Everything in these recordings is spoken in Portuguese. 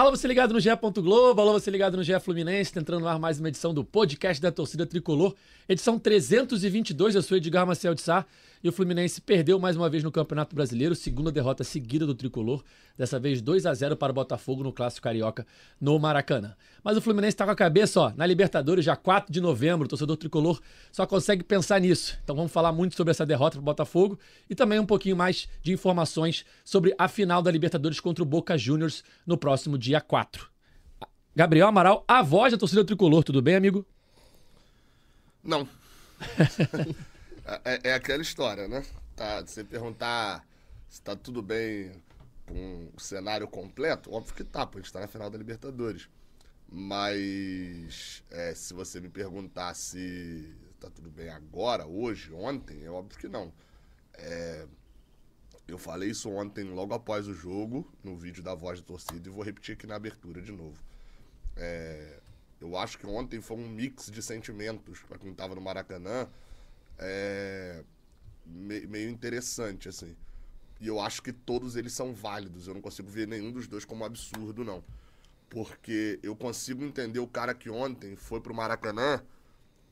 Alô, você ligado no GE. Globo, alô, você ligado no GE Fluminense, tá entrando no ar mais uma edição do podcast da torcida tricolor, edição 322, eu sou Edgar Marcel de Sá, e o Fluminense perdeu mais uma vez no Campeonato Brasileiro, segunda derrota seguida do tricolor, dessa vez 2 a 0 para o Botafogo no Clássico Carioca no Maracanã. Mas o Fluminense está com a cabeça, ó, na Libertadores, já 4 de novembro, o torcedor tricolor só consegue pensar nisso. Então vamos falar muito sobre essa derrota para o Botafogo e também um pouquinho mais de informações sobre a final da Libertadores contra o Boca Juniors no próximo dia 4. Gabriel Amaral, a voz da torcida tricolor, tudo bem, amigo? Não. É, é, aquela história, né? Tá, você perguntar se tá tudo bem com o cenário completo, óbvio que tá, porque a gente tá na final da Libertadores. Mas é, se você me perguntar se tá tudo bem agora, hoje, ontem, é óbvio que não. É, eu falei isso ontem, logo após o jogo, no vídeo da voz da torcida, e vou repetir aqui na abertura de novo. É, eu acho que ontem foi um mix de sentimentos para quem estava no Maracanã é, meio interessante, assim. E eu acho que todos eles são válidos. Eu não consigo ver nenhum dos dois como absurdo, não. Porque eu consigo entender o cara que ontem foi pro Maracanã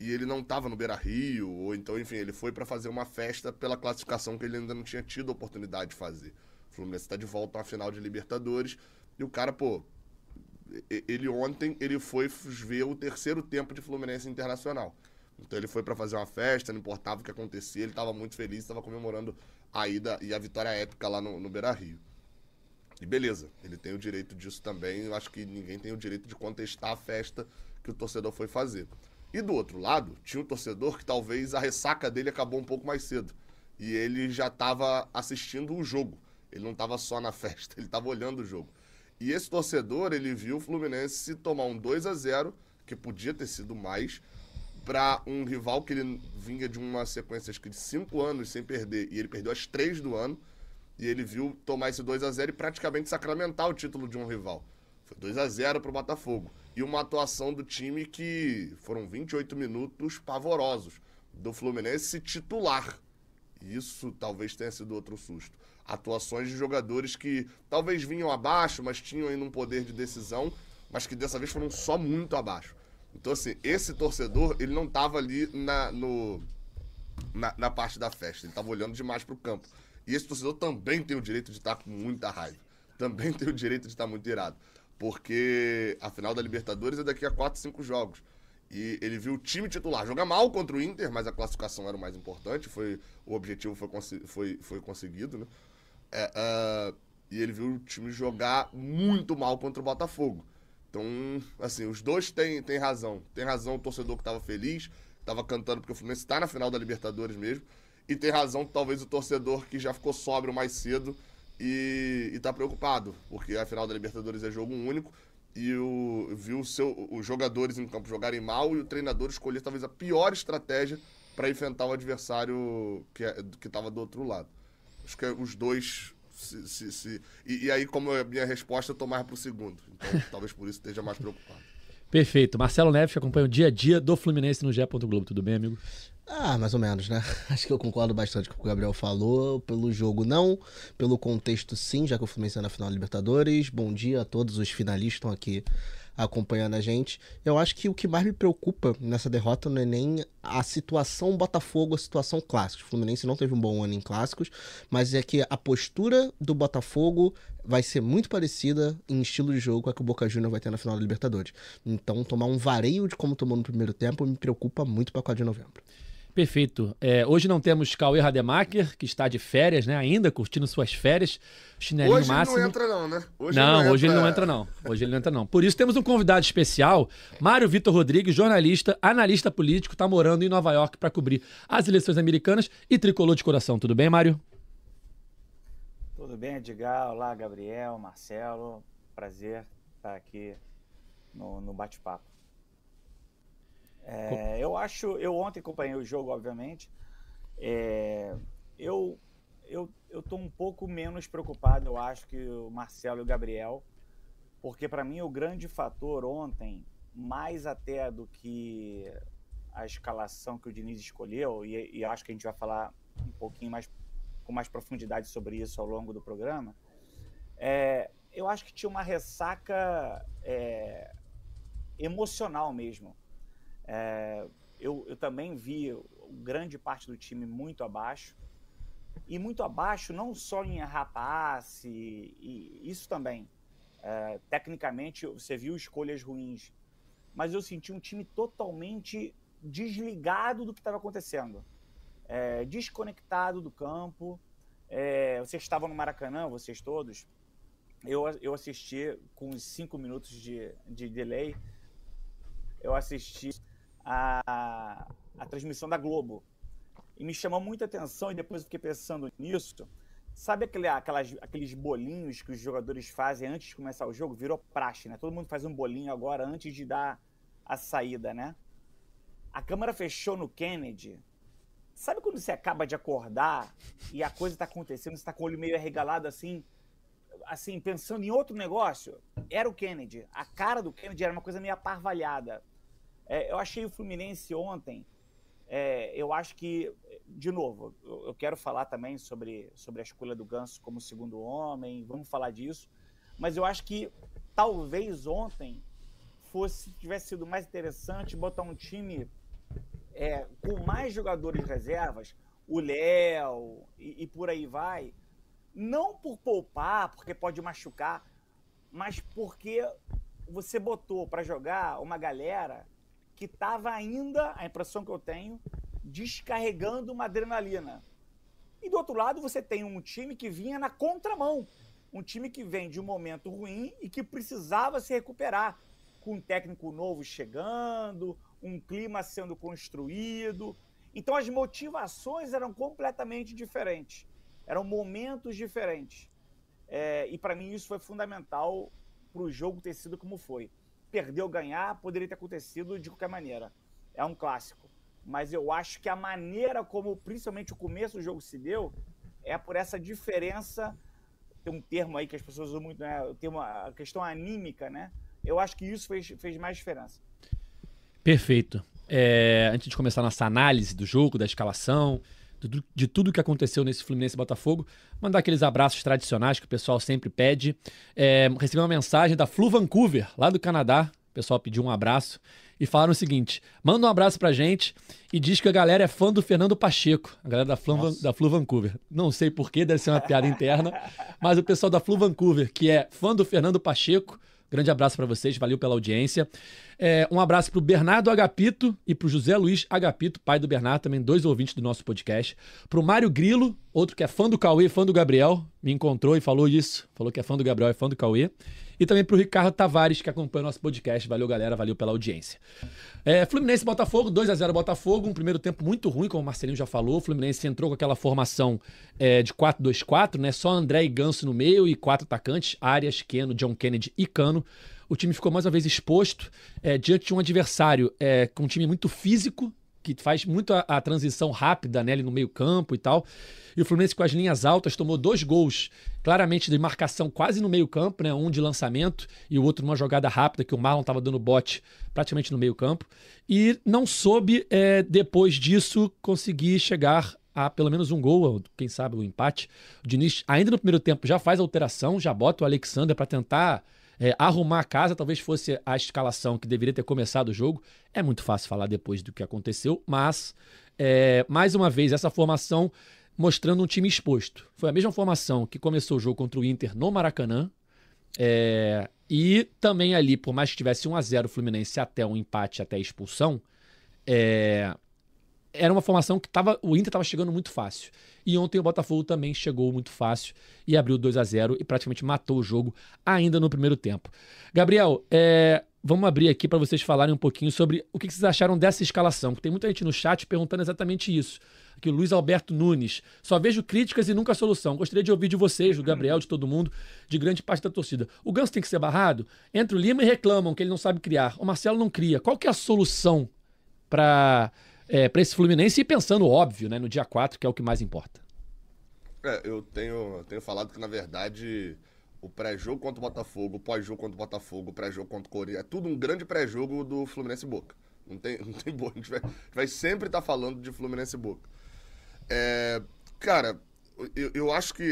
e ele não tava no Beira Rio, ou então, enfim, ele foi para fazer uma festa pela classificação que ele ainda não tinha tido a oportunidade de fazer. O Fluminense tá de volta à final de Libertadores e o cara, pô, ele ontem ele foi ver o terceiro tempo de Fluminense Internacional. Então ele foi para fazer uma festa, não importava o que acontecia, ele estava muito feliz, estava comemorando a ida e a vitória épica lá no, no Beira Rio. E beleza, ele tem o direito disso também. Eu acho que ninguém tem o direito de contestar a festa que o torcedor foi fazer. E do outro lado, tinha um torcedor que talvez a ressaca dele acabou um pouco mais cedo. E ele já estava assistindo o jogo. Ele não estava só na festa, ele estava olhando o jogo. E esse torcedor, ele viu o Fluminense tomar um 2 a 0 que podia ter sido mais, para um rival que ele vinha de uma sequência acho que de cinco anos sem perder, e ele perdeu as três do ano, e ele viu tomar esse 2 a 0 e praticamente sacramentar o título de um rival. Foi 2 a 0 para o Botafogo. E uma atuação do time que foram 28 minutos pavorosos do Fluminense titular. Isso talvez tenha sido outro susto. Atuações de jogadores que talvez vinham abaixo, mas tinham ainda um poder de decisão, mas que dessa vez foram só muito abaixo. Então, assim, esse torcedor, ele não tava ali na, no, na, na parte da festa, ele tava olhando demais pro campo. E esse torcedor também tem o direito de estar com muita raiva. Também tem o direito de estar muito irado. Porque a final da Libertadores é daqui a 4, 5 jogos. E ele viu o time titular jogar mal contra o Inter, mas a classificação era o mais importante. Foi, o objetivo foi, foi, foi conseguido, né? É, uh, e ele viu o time jogar muito mal contra o Botafogo. Então, assim, os dois têm, têm razão. Tem razão o torcedor que estava feliz, estava cantando porque o Fluminense está na final da Libertadores mesmo. E tem razão talvez o torcedor que já ficou sóbrio mais cedo e, está preocupado, porque a final da Libertadores é jogo único e o, viu seu, os jogadores em campo jogarem mal e o treinador escolher talvez a pior estratégia para enfrentar o adversário que é, estava do outro lado. Acho que os dois se, se, se... E, e, aí, como é a minha resposta, eu tô mais pro segundo. Então, talvez por isso esteja mais preocupado. Perfeito. Marcelo Neves, que acompanha o dia a dia do Fluminense no GE. Globo. Tudo bem, amigo? Ah, mais ou menos, né? Acho que eu concordo bastante com o que o Gabriel falou. Pelo jogo, não. Pelo contexto, sim, já que o Fluminense é na final da Libertadores. Bom dia a todos os finalistas estão aqui acompanhando a gente. Eu acho que o que mais me preocupa nessa derrota não é nem a situação Botafogo, a situação clássica. O Fluminense não teve um bom ano em clássicos, mas é que a postura do Botafogo vai ser muito parecida em estilo de jogo com a que o Boca Juniors vai ter na final da Libertadores. Então, tomar um vareio de como tomou no primeiro tempo me preocupa muito para 4 de novembro. Perfeito. É, hoje não temos Cauê Rademacher, que está de férias, né? Ainda curtindo suas férias. Chinelinho hoje máximo. Hoje ele não entra, não, né? Hoje não, ele não hoje entra... ele não entra, não. Hoje ele não entra, não. Por isso temos um convidado especial, Mário Vitor Rodrigues, jornalista, analista político, está morando em Nova York para cobrir as eleições americanas e tricolor de coração. Tudo bem, Mário? Tudo bem, Edgar. Olá, Gabriel, Marcelo. Prazer estar aqui no, no bate-papo. É, eu acho, eu ontem acompanhei o jogo, obviamente. É, eu, eu, eu tô um pouco menos preocupado, eu acho, que o Marcelo e o Gabriel, porque para mim o grande fator ontem, mais até do que a escalação que o Diniz escolheu, e, e acho que a gente vai falar um pouquinho mais com mais profundidade sobre isso ao longo do programa, é, eu acho que tinha uma ressaca é, emocional mesmo. É, eu, eu também vi grande parte do time muito abaixo. E muito abaixo, não só em errar passe, e isso também. É, tecnicamente, você viu escolhas ruins. Mas eu senti um time totalmente desligado do que estava acontecendo. É, desconectado do campo. É, vocês estavam no Maracanã, vocês todos. Eu, eu assisti com cinco minutos de, de delay. Eu assisti a, a transmissão da Globo. E me chamou muita atenção, e depois eu fiquei pensando nisso. Sabe aquele, aquelas, aqueles bolinhos que os jogadores fazem antes de começar o jogo? Virou praxe, né? Todo mundo faz um bolinho agora antes de dar a saída, né? A câmera fechou no Kennedy. Sabe quando você acaba de acordar e a coisa está acontecendo, você está com o olho meio arregalado assim, assim, pensando em outro negócio? Era o Kennedy. A cara do Kennedy era uma coisa meio aparvalhada. É, eu achei o Fluminense ontem. É, eu acho que, de novo, eu, quero falar também sobre, sobre a escolha do Ganso como segundo homem, vamos falar disso. Mas eu acho que talvez ontem fosse tivesse sido mais interessante botar um time é, com mais jogadores reservas, o Léo e, e por aí vai, não por poupar, porque pode machucar, mas porque você botou para jogar uma galera que estava ainda, a impressão que eu tenho, descarregando uma adrenalina. E do outro lado, você tem um time que vinha na contramão. Um time que vem de um momento ruim e que precisava se recuperar. Com um técnico novo chegando, um clima sendo construído. Então as motivações eram completamente diferentes. Eram momentos diferentes. É, e para mim isso foi fundamental para o jogo ter sido como foi perdeu, ganhar, poderia ter acontecido de qualquer maneira. É um clássico. Mas eu acho que a maneira como, principalmente o começo do jogo se deu, é por essa diferença. Tem um termo aí que as pessoas usam muito, né? Tem uma questão anímica, né? Eu acho que isso fez, fez mais diferença. Perfeito. É, antes de começar nossa análise do jogo, da escalação, de, de tudo que aconteceu nesse Fluminense Botafogo. Mandar aqueles abraços tradicionais que o pessoal sempre pede. É, recebi uma mensagem da Flu Vancouver, lá do Canadá. O pessoal pediu um abraço e falaram o seguinte: manda um abraço pra gente e diz que a galera é fã do Fernando Pacheco, a galera da Flu, da Flu Vancouver. Não sei porquê, deve ser uma piada interna, mas o pessoal da Flu Vancouver, que é fã do Fernando Pacheco, grande abraço para vocês, valeu pela audiência. É, um abraço para o Bernardo Agapito e para o José Luiz Agapito, pai do Bernardo, também dois ouvintes do nosso podcast. Para o Mário Grilo, outro que é fã do Cauê, fã do Gabriel, me encontrou e falou isso, falou que é fã do Gabriel e fã do Cauê. E também para o Ricardo Tavares, que acompanha o nosso podcast. Valeu, galera, valeu pela audiência. É, Fluminense Botafogo, 2 a 0 Botafogo, um primeiro tempo muito ruim, como o Marcelinho já falou. O Fluminense entrou com aquela formação é, de 4-2-4, né? Só André e Ganso no meio e quatro atacantes: Arias, Keno, John Kennedy e Cano o time ficou mais uma vez exposto é, diante de um adversário é, com um time muito físico, que faz muito a, a transição rápida né, ali no meio-campo e tal. E o Fluminense com as linhas altas tomou dois gols, claramente de marcação quase no meio-campo, né? Um de lançamento e o outro numa jogada rápida que o Marlon estava dando bote praticamente no meio-campo. E não soube, é, depois disso, conseguir chegar a pelo menos um gol, quem sabe o um empate. O Diniz, ainda no primeiro tempo, já faz a alteração, já bota o Alexander para tentar é, arrumar a casa talvez fosse a escalação que deveria ter começado o jogo. É muito fácil falar depois do que aconteceu, mas é, mais uma vez essa formação mostrando um time exposto. Foi a mesma formação que começou o jogo contra o Inter no Maracanã. É, e também ali, por mais que tivesse 1 a 0 o Fluminense até um empate, até a expulsão, é, era uma formação que tava, o Inter estava chegando muito fácil. E ontem o Botafogo também chegou muito fácil e abriu 2 a 0 e praticamente matou o jogo ainda no primeiro tempo. Gabriel, é, vamos abrir aqui para vocês falarem um pouquinho sobre o que vocês acharam dessa escalação. Tem muita gente no chat perguntando exatamente isso. Aqui o Luiz Alberto Nunes. Só vejo críticas e nunca solução. Gostaria de ouvir de vocês, do Gabriel, de todo mundo, de grande parte da torcida. O Ganso tem que ser barrado? Entra o Lima e reclamam que ele não sabe criar. O Marcelo não cria. Qual que é a solução para é, para esse Fluminense e pensando, óbvio, né, no dia 4, que é o que mais importa. É, eu tenho, tenho falado que, na verdade, o pré-jogo contra o Botafogo, o pós-jogo contra o Botafogo, o pré-jogo contra o Corinthians, é tudo um grande pré-jogo do Fluminense Boca. Não tem, não tem boa. A gente vai, a gente vai sempre estar tá falando de Fluminense Boca. É, cara, eu, eu acho que.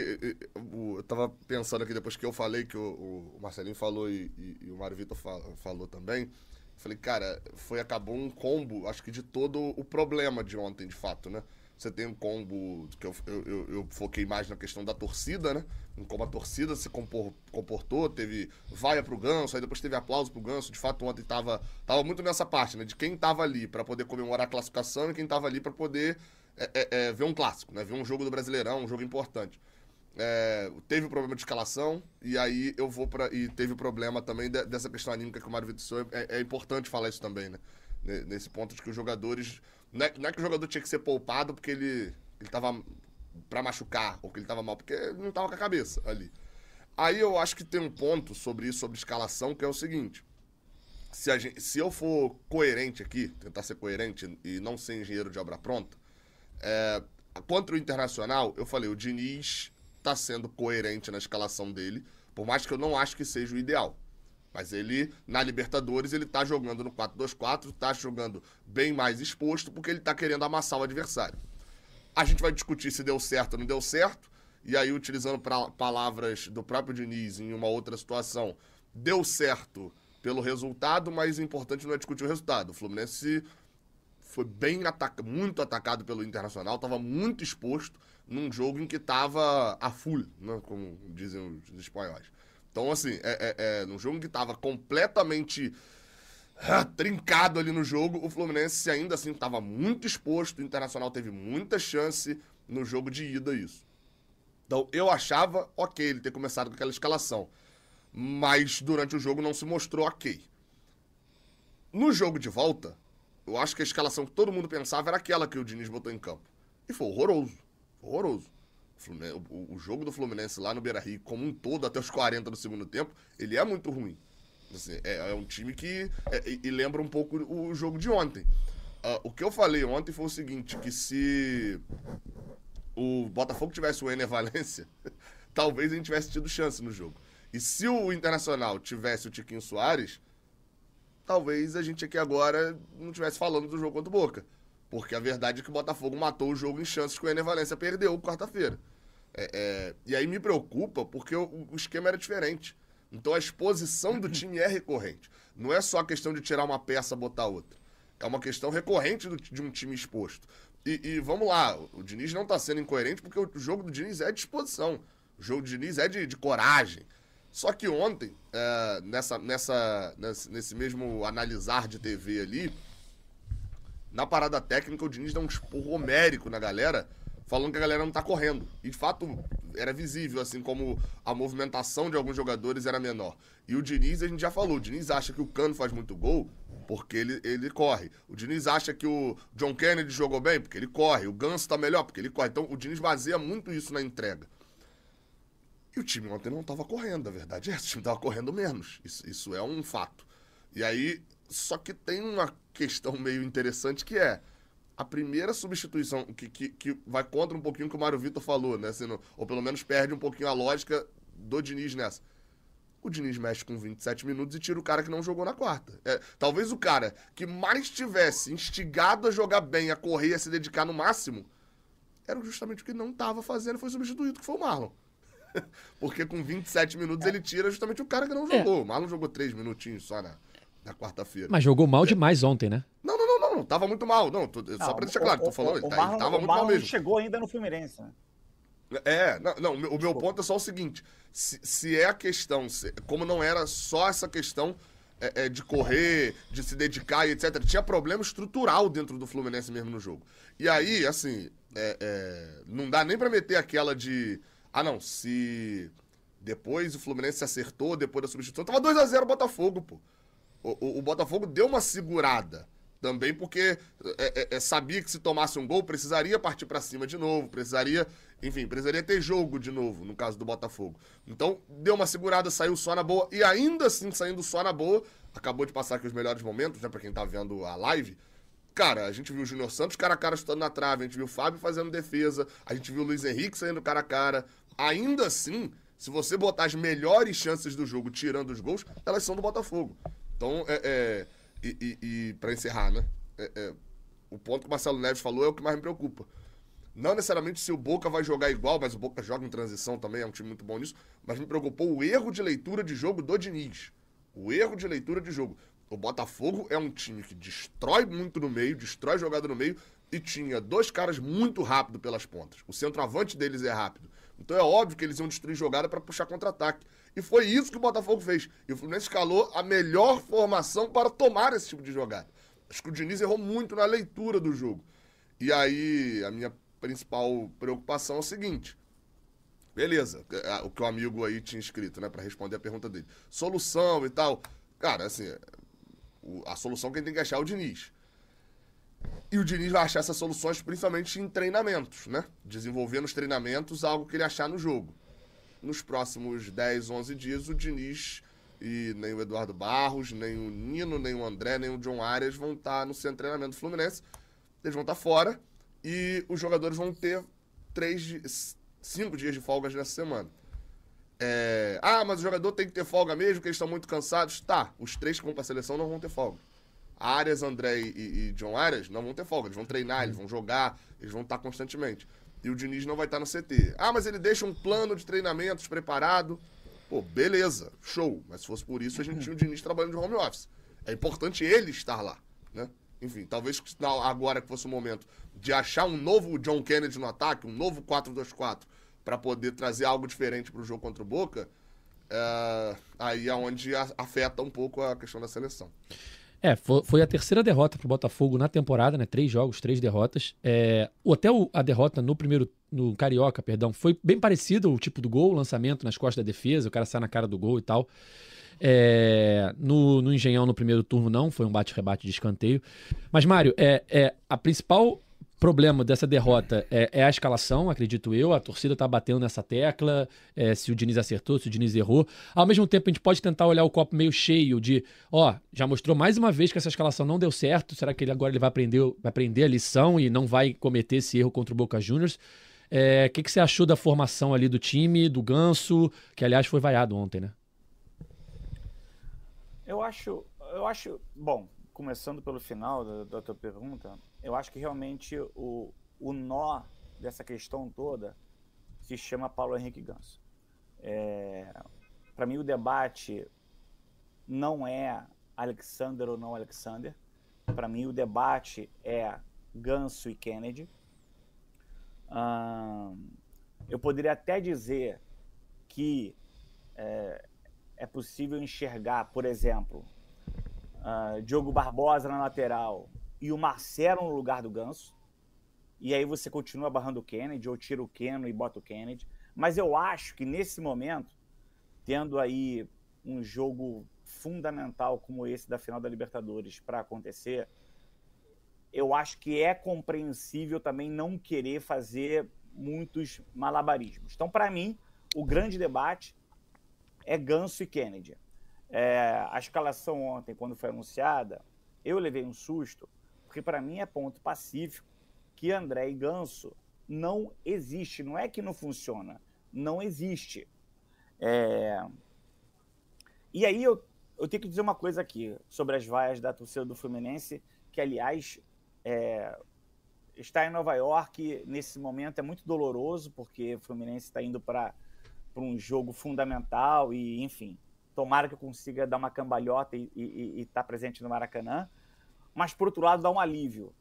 Eu, eu tava pensando aqui depois que eu falei, que o, o Marcelinho falou e, e, e o Mário Vitor falou também. Falei, cara, foi acabou um combo, acho que de todo o problema de ontem, de fato, né? Você tem um combo que eu, eu, eu, foquei mais na questão da torcida, né? Como a torcida se compor, comportou, teve vaia pro Ganso, aí depois teve aplauso pro Ganso. De fato, ontem tava, tava muito nessa parte, né? De quem tava ali para poder comemorar a classificação e quem tava ali para poder é, é, é, ver um clássico, né? Ver um jogo do Brasileirão, um jogo importante. É, teve o problema de escalação, e aí eu vou para E teve o problema também de, dessa questão anímica que o Mário Vitor é, é importante falar isso também, né? Nesse ponto de que os jogadores não é, não é, que o jogador tinha que ser poupado porque ele, ele tava pra machucar, ou que ele tava mal, porque não tava com a cabeça ali. Aí eu acho que tem um ponto sobre isso, sobre escalação, que é o seguinte. Se, gente, se eu for coerente aqui, tentar ser coerente e não ser engenheiro de obra pronta, é, contra o Internacional, eu falei, o Diniz tá sendo coerente na escalação dele, por mais que eu não acho que seja o ideal. Mas ele, na Libertadores, ele tá jogando no 4-2-4, tá jogando bem mais exposto, porque ele tá querendo amassar o adversário. A gente vai discutir se deu certo ou não deu certo, e aí, utilizando pra, palavras do próprio Diniz em uma outra situação, deu certo pelo resultado, mas o importante não é discutir o resultado. O Fluminense foi bem atacado, muito atacado pelo Internacional, estava muito exposto num jogo em que estava a full, né, como dizem os espanhóis. Então, assim, é, é, é num jogo que tava completamente ah, trincado ali no jogo, o Fluminense ainda assim estava muito exposto, o Internacional teve muita chance no jogo de ida isso. Então, eu achava ok ele ter começado com aquela escalação, mas durante o jogo não se mostrou ok. No jogo de volta, eu acho que a escalação que todo mundo pensava era aquela que o Diniz botou em campo. E foi horroroso. Horroroso. O, jogo do Fluminense lá no Beira Rio, como um todo, até os 40 do segundo tempo, ele é muito ruim. Assim, é, é, um time que. É, e, lembra um pouco o jogo de ontem. Uh, o que eu falei ontem foi o seguinte: que se o Botafogo tivesse o Ener Valência, talvez a gente tivesse tido chance no jogo. E se o Internacional tivesse o Tiquinho Soares, talvez a gente aqui agora não estivesse falando do jogo contra o Boca. Porque a verdade é que o Botafogo matou o jogo em chances que o Ener Valência perdeu quarta-feira. É, é, e aí me preocupa porque o, o, esquema era diferente. Então a exposição do time é recorrente. Não é só a questão de tirar uma peça e botar outra. É uma questão recorrente do, de um time exposto. E, e, vamos lá, o Diniz não está sendo incoerente porque o jogo do Diniz é de disposição. O jogo do Diniz é de, de coragem. Só que ontem, é, nessa, nessa, nesse mesmo analisar de TV ali, na parada técnica, o Diniz dá um esporro homérico na galera, falando que a galera não tá correndo. E de fato, era visível, assim como a movimentação de alguns jogadores era menor. E o Diniz, a gente já falou, o Diniz acha que o Cano faz muito gol porque ele, ele corre. O Diniz acha que o John Kennedy jogou bem porque ele corre. O Ganso tá melhor porque ele corre. Então o Diniz baseia muito isso na entrega. E o time ontem não tava correndo, a verdade é. O time tava correndo menos. Isso, isso é um fato. E aí, só que tem uma questão meio interessante que é a primeira substituição que, que, que vai contra um pouquinho o que o Mário Vitor falou, né? Assim, ou pelo menos perde um pouquinho a lógica do Diniz nessa. O Diniz mexe com 27 minutos e tira o cara que não jogou na quarta. É, talvez o cara que mais tivesse instigado a jogar bem, a correr, a se dedicar no máximo, era justamente o que não estava fazendo, foi substituído, que foi o Marlon. Porque com 27 minutos ele tira justamente o cara que não jogou. É. O Marlon jogou 3 minutinhos só na, na quarta-feira. Mas jogou mal é. demais ontem, né? Não, não, não, não, não. Tava muito mal. Não, tô, não só pra deixar claro, o, tu falou, o, ele, tá, Marlon, tava muito mal mesmo. chegou ainda no Fluminense, né? É, não, não o meu ponto é só o seguinte: se, se é a questão, se, como não era só essa questão é, é, de correr, de se dedicar e etc., tinha problema estrutural dentro do Fluminense mesmo no jogo. E aí, assim, é, é não dá nem pra meter aquela de. Ah, não, se depois o Fluminense se acertou, depois da substituição, tava 2 a 0 o Botafogo, pô o, o, Botafogo deu uma segurada. Também porque é, é, é sabia que se tomasse um gol, precisaria partir para cima de novo, precisaria, enfim, precisaria ter jogo de novo, no caso do Botafogo. Então, deu uma segurada, saiu só na boa, e ainda assim, saindo só na boa, acabou de passar aqui os melhores momentos, né, pra quem tá vendo a live. Cara, a gente viu o Júnior Santos cara a cara chutando na trave, a gente viu o Fábio fazendo defesa, a gente viu o Luiz Henrique saindo cara a cara. Ainda assim, se você botar as melhores chances do jogo tirando os gols, elas são do Botafogo. Então, é, é e, e, e para encerrar, né? É, é, o ponto que o Marcelo Neves falou é o que mais me preocupa. Não necessariamente se o Boca vai jogar igual, mas o Boca joga em transição também, é um time muito bom nisso. Mas me preocupou o erro de leitura de jogo do Diniz. O erro de leitura de jogo. O Botafogo é um time que destrói muito no meio, destrói jogada no meio, e tinha dois caras muito rápidos pelas pontas. O centroavante deles é rápido. Então é óbvio que eles iam destruir jogada para puxar contra-ataque. E foi isso que o Botafogo fez. E o Fluminense escalou a melhor formação para tomar esse tipo de jogada. Acho que o Diniz errou muito na leitura do jogo. E aí, a minha principal preocupação é o seguinte. Beleza, é, o que o amigo aí tinha escrito, né, para responder a pergunta dele. Solução e tal. Cara, assim, a solução quem tem que achar é o Diniz. E o Diniz vai achar essas soluções principalmente em treinamentos, né? Desenvolver nos treinamentos algo que ele achar no jogo. Nos próximos 10, 11 dias, o Diniz e nem o Eduardo Barros, nem o Nino, nem o André, nem o John Arias vão estar no de treinamento do Fluminense. Eles vão estar fora e os jogadores vão ter três, cinco dias de folgas nessa semana. É... Ah, mas o jogador tem que ter folga mesmo, porque eles estão muito cansados. Tá, os três que vão para a seleção não vão ter folga. Arias, André e, e, John Arias não vão ter folga. Eles vão treinar, eles vão jogar, eles vão estar constantemente. E o Diniz não vai estar no CT. Ah, mas ele deixa um plano de treinamentos preparado. Pô, beleza, show. Mas se fosse por isso, a gente tinha o Diniz trabalhando de home office. É importante ele estar lá, né? Enfim, talvez agora que fosse o momento de achar um novo John Kennedy no ataque, um novo 4-2-4, para poder trazer algo diferente para o jogo contra o Boca, é, aí é onde afeta um pouco a questão da seleção. É, foi, a terceira derrota para o Botafogo na temporada, né? Três jogos, três derrotas. É, até a derrota no primeiro, no Carioca, perdão, foi bem parecido o tipo do gol, o lançamento nas costas da defesa, o cara sai na cara do gol e tal. É, no, no Engenhão, no primeiro turno, não, foi um bate-rebate de escanteio. Mas, Mário, é, é, a principal problema dessa derrota é, é, a escalação, acredito eu. A torcida está batendo nessa tecla, é, se o Diniz acertou, se o Diniz errou. Ao mesmo tempo, a gente pode tentar olhar o copo meio cheio de, ó, já mostrou mais uma vez que essa escalação não deu certo. Será que ele agora ele vai aprender, vai aprender a lição e não vai cometer esse erro contra o Boca Juniors? O é, que, que você achou da formação ali do time, do Ganso, que aliás foi vaiado ontem, né? Eu acho, eu acho, bom, começando pelo final da, da tua pergunta, eu acho que realmente o, o nó dessa questão toda se chama Paulo Henrique Ganso. É, Para mim, o debate não é Alexander ou não Alexander. Para mim, o debate é Ganso e Kennedy. Hum, eu poderia até dizer que é, é possível enxergar, por exemplo, uh, Diogo Barbosa na lateral e o Marcelo no lugar do Ganso. E aí você continua barrando o Kennedy, ou tira o Keno e bota o Kennedy. Mas eu acho que nesse momento, tendo aí um jogo fundamental como esse da final da Libertadores para acontecer, eu acho que é compreensível também não querer fazer muitos malabarismos. Então, para mim, o grande debate é Ganso e Kennedy. É, a escalação ontem, quando foi anunciada, eu levei um susto, porque para mim é ponto pacífico que André e Ganso não existe. Não é que não funciona, não existe. É... E aí eu, eu tenho que dizer uma coisa aqui sobre as vaias da torcida do Fluminense, que aliás é... está em Nova York nesse momento é muito doloroso, porque o Fluminense está indo para um jogo fundamental e, enfim, tomara que eu consiga dar uma cambalhota e estar tá presente no Maracanã. Mas, por outro lado, dá um alívio,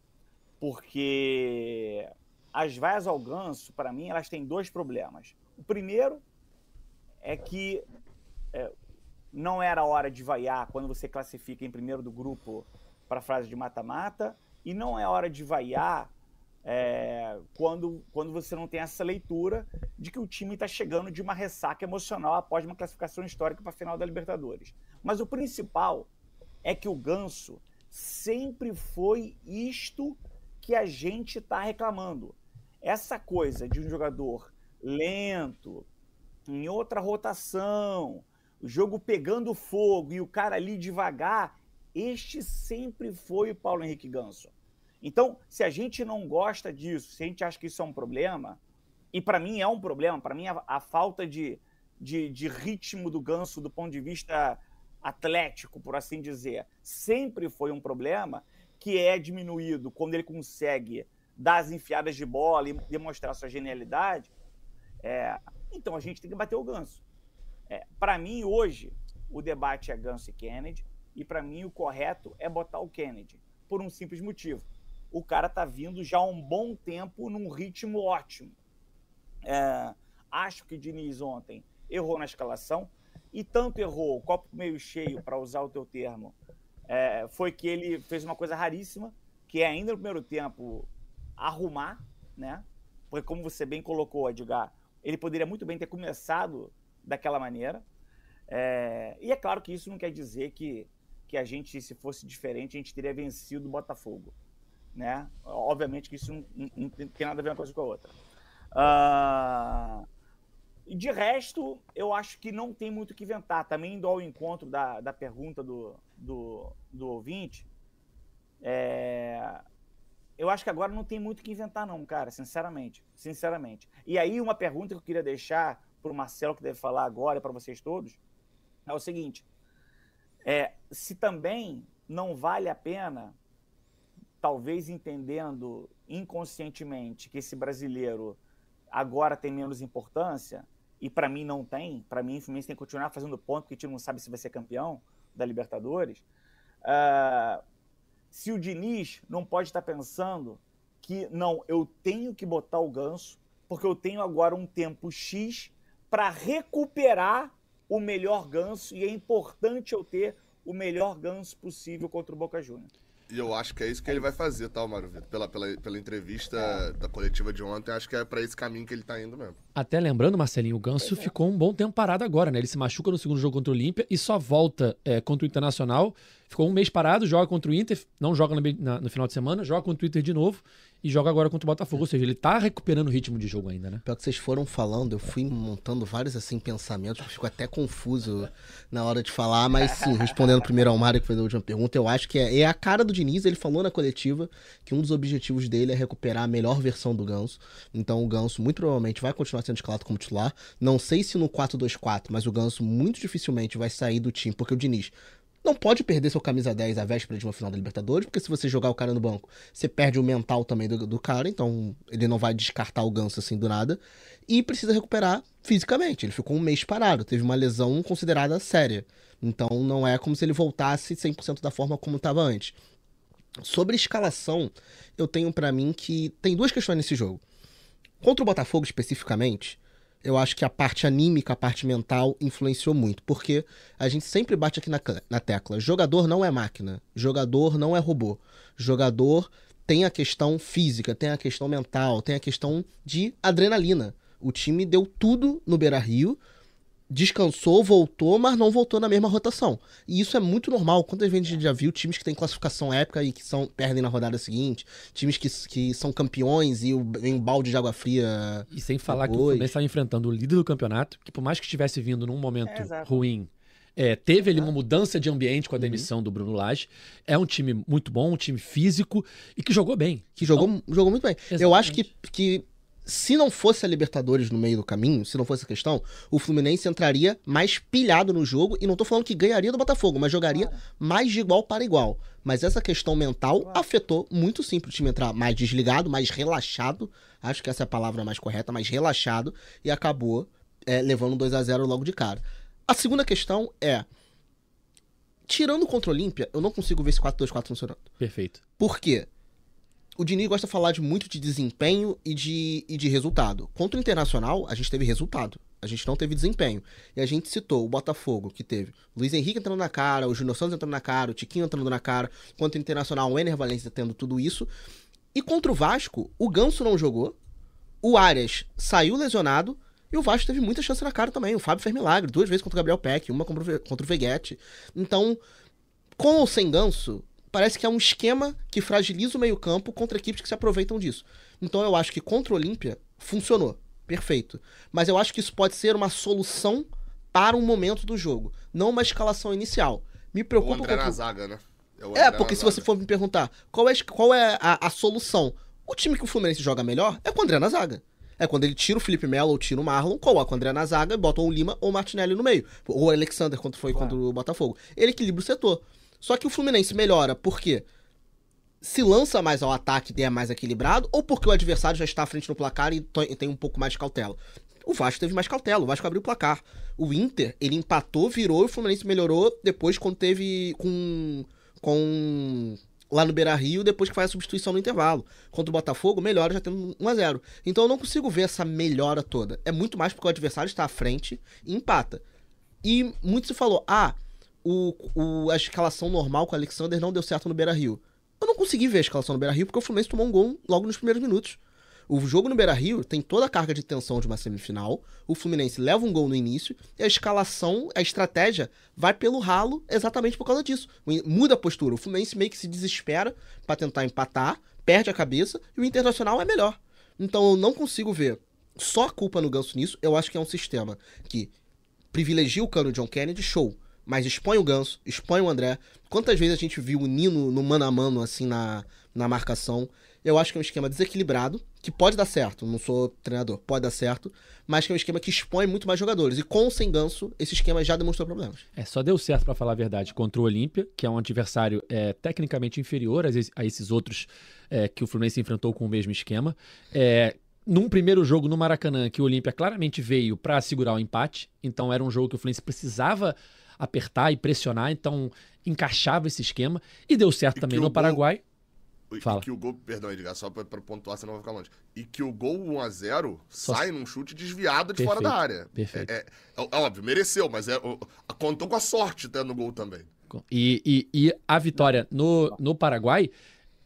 porque as vaias ao ganso, para mim, elas têm dois problemas. O primeiro é que é, não era hora de vaiar quando você classifica em primeiro do grupo para a fase de mata-mata, e não é hora de vaiar é, quando, quando você não tem essa leitura de que o time está chegando de uma ressaca emocional após uma classificação histórica para a final da Libertadores. Mas o principal é que o Ganso sempre foi isto que a gente está reclamando. Essa coisa de um jogador lento, em outra rotação, o jogo pegando fogo e o cara ali devagar, este sempre foi o Paulo Henrique Ganso. Então, se a gente não gosta disso, se a gente acha que isso é um problema, e para mim é um problema, para mim a, a falta de, de, de, ritmo do ganso do ponto de vista atlético, por assim dizer, sempre foi um problema que é diminuído quando ele consegue dar as enfiadas de bola e demonstrar sua genialidade, é, então a gente tem que bater o ganso. É, para mim, hoje, o debate é Ganso e Kennedy, e para mim o correto é botar o Kennedy, por um simples motivo. O cara tá vindo já há um bom tempo num ritmo ótimo. É, acho que Diniz ontem errou na escalação, e tanto errou, copo meio cheio, para usar o teu termo, é, foi que ele fez uma coisa raríssima, que é ainda no primeiro tempo arrumar, né? Porque como você bem colocou, Edgar, ele poderia muito bem ter começado daquela maneira. É, e é claro que isso não quer dizer que, que a gente, se fosse diferente, a gente teria vencido o Botafogo. Né? Obviamente que isso não, não, não tem nada a ver uma coisa com a outra. Uh, de resto, eu acho que não tem muito o que inventar. Também indo ao encontro da, da pergunta do, do, do ouvinte, é, eu acho que agora não tem muito o que inventar, não, cara, sinceramente. Sinceramente. E aí, uma pergunta que eu queria deixar para o Marcelo, que deve falar agora, para vocês todos, é o seguinte: é, se também não vale a pena, talvez entendendo inconscientemente que esse brasileiro agora tem menos importância, e para mim não tem, para mim o Fluminense tem que continuar fazendo ponto, porque a gente não sabe se vai ser campeão da Libertadores. Uh, se o Diniz não pode estar pensando que, não, eu tenho que botar o ganso, porque eu tenho agora um tempo X para recuperar o melhor ganso, e é importante eu ter o melhor ganso possível contra o Boca Juniors. E eu acho que é isso que ele vai fazer, tá, Mário Vitor? Pela, pela, pela entrevista é. da coletiva de ontem, acho que é para esse caminho que ele tá indo mesmo. Até lembrando, Marcelinho, o Ganso é. ficou um bom tempo parado agora, né? Ele se machuca no segundo jogo contra o Olímpia e só volta é, contra o Internacional. Ficou um mês parado, joga contra o Inter, não joga no, na, no final de semana, joga contra o Inter de novo e joga agora contra o Botafogo. Ou seja, ele tá recuperando o ritmo de jogo ainda, né? Pior que vocês foram falando, eu fui montando vários assim pensamentos, fico até confuso na hora de falar, mas sim, respondendo primeiro ao Mário que fez a última pergunta, eu acho que é, é, a cara do Diniz, ele falou na coletiva que um dos objetivos dele é recuperar a melhor versão do Ganso. Então o Ganso muito provavelmente vai continuar sendo escalado como titular. Não sei se no 4-2-4, mas o Ganso muito dificilmente vai sair do time, porque o Diniz não pode perder seu camisa 10 à véspera de uma final da Libertadores, porque se você jogar o cara no banco, você perde o mental também do, do cara, então ele não vai descartar o ganso assim do nada. E precisa recuperar fisicamente. Ele ficou um mês parado, teve uma lesão considerada séria. Então não é como se ele voltasse 100% da forma como estava antes. Sobre escalação, eu tenho para mim que tem duas questões nesse jogo. Contra o Botafogo especificamente, eu acho que a parte anímica, a parte mental influenciou muito. Porque a gente sempre bate aqui na, na tecla: jogador não é máquina, jogador não é robô. Jogador tem a questão física, tem a questão mental, tem a questão de adrenalina. O time deu tudo no Beira Rio descansou, voltou, mas não voltou na mesma rotação. E isso é muito normal. Quantas vezes a gente já viu times que têm classificação épica e que são, perdem na rodada seguinte, times que, que são campeões e vem um balde de água fria. E sem falar depois. que o Fluminense estava enfrentando o líder do campeonato, que por mais que estivesse vindo num momento é, ruim, é, teve ali uma mudança de ambiente com a uhum. demissão uhum. do Bruno Lage. É um time muito bom, um time físico e que jogou bem. Que jogou, então, jogou muito bem. Exatamente. Eu acho que, que se não fosse a Libertadores no meio do caminho, se não fosse a questão, o Fluminense entraria mais pilhado no jogo e não tô falando que ganharia do Botafogo, mas jogaria mais de igual para igual. Mas essa questão mental afetou muito sim pro time entrar mais desligado, mais relaxado, acho que essa é a palavra mais correta, mais relaxado e acabou é, levando 2 a 0 logo de cara. A segunda questão é tirando contra o Olímpia, eu não consigo ver esse 4-2-4 funcionando. Perfeito. Por quê? O Diniz gosta de falar de muito de desempenho e de, e de resultado. Contra o Internacional, a gente teve resultado. A gente não teve desempenho. E a gente citou o Botafogo, que teve Luiz Henrique entrando na cara, o Júnior Santos entrando na cara, o Tiquinho entrando na cara. Contra o Internacional, o Ener Valencia tendo tudo isso. E contra o Vasco, o Ganso não jogou. O Arias saiu lesionado. E o Vasco teve muita chance na cara também. O Fábio fez milagre. Duas vezes contra o Gabriel Peck, uma contra o Veguete. Então, com ou sem Ganso, parece que é um esquema que fragiliza o meio-campo contra equipes que se aproveitam disso. Então eu acho que contra o Olímpia funcionou. Perfeito. Mas eu acho que isso pode ser uma solução para um momento do jogo, não uma escalação inicial. Me preocupa. O André contra... na zaga, né? É, é porque se zaga. você for me perguntar qual é, qual é a, a, solução, o time que o Fluminense joga melhor é com o André na zaga. É quando ele tira o Felipe Melo ou tira o Marlon, coloca o André na zaga e bota o Lima ou o Martinelli no meio. Ou o Alexander, quando foi claro. contra o Botafogo. Ele equilibra o setor. Só que o Fluminense melhora, por quê? se lança mais ao ataque e é mais equilibrado, ou porque o adversário já está à frente no placar e tem um pouco mais de cautela. O Vasco teve mais cautela, o Vasco abriu o placar. O Inter, ele empatou, virou e o Fluminense melhorou depois quando teve com. com lá no Beira Rio, depois que faz a substituição no intervalo. Contra o Botafogo, melhora já tendo 1x0. Então eu não consigo ver essa melhora toda. É muito mais porque o adversário está à frente e empata. E muito se falou, ah, o, o, a escalação normal com o Alexander não deu certo no Beira Rio. Eu não consegui ver a escalação no Beira Rio porque o Fluminense tomou um gol logo nos primeiros minutos. O jogo no Beira Rio tem toda a carga de tensão de uma semifinal. O Fluminense leva um gol no início e a escalação, a estratégia vai pelo ralo exatamente por causa disso. Muda a postura. O Fluminense meio que se desespera para tentar empatar, perde a cabeça e o Internacional é melhor. Então eu não consigo ver só a culpa no Ganso nisso. Eu acho que é um sistema que privilegia o cano John Kennedy, show. Mas expõe o Ganso, expõe o André. Quantas vezes a gente viu o Nino no mano a mano, assim, na, na marcação? Eu acho que é um esquema desequilibrado, que pode dar certo, não sou treinador, pode dar certo, mas que é um esquema que expõe muito mais jogadores. E com ou sem ganso, esse esquema já demonstrou problemas. É, só deu certo, para falar a verdade, contra o Olímpia, que é um adversário é, tecnicamente inferior a, esses outros é, que o Fluminense enfrentou com o mesmo esquema. É, num primeiro jogo no Maracanã, que o Olímpia claramente veio para segurar o empate, então era um jogo que o Fluminense precisava apertar e pressionar, então encaixava esse esquema, e deu certo e também no Paraguai. Gol Fala. E que o gol, perdão, Edgar, só pra pontuar, senão vai ficar longe. E que o gol 1x0 só... sai num chute desviado de Perfeito. fora da área. Perfeito. É, é, é, óbvio, mereceu, mas é, contou com a sorte tendo o gol também. E, e, e, a vitória no, no Paraguai,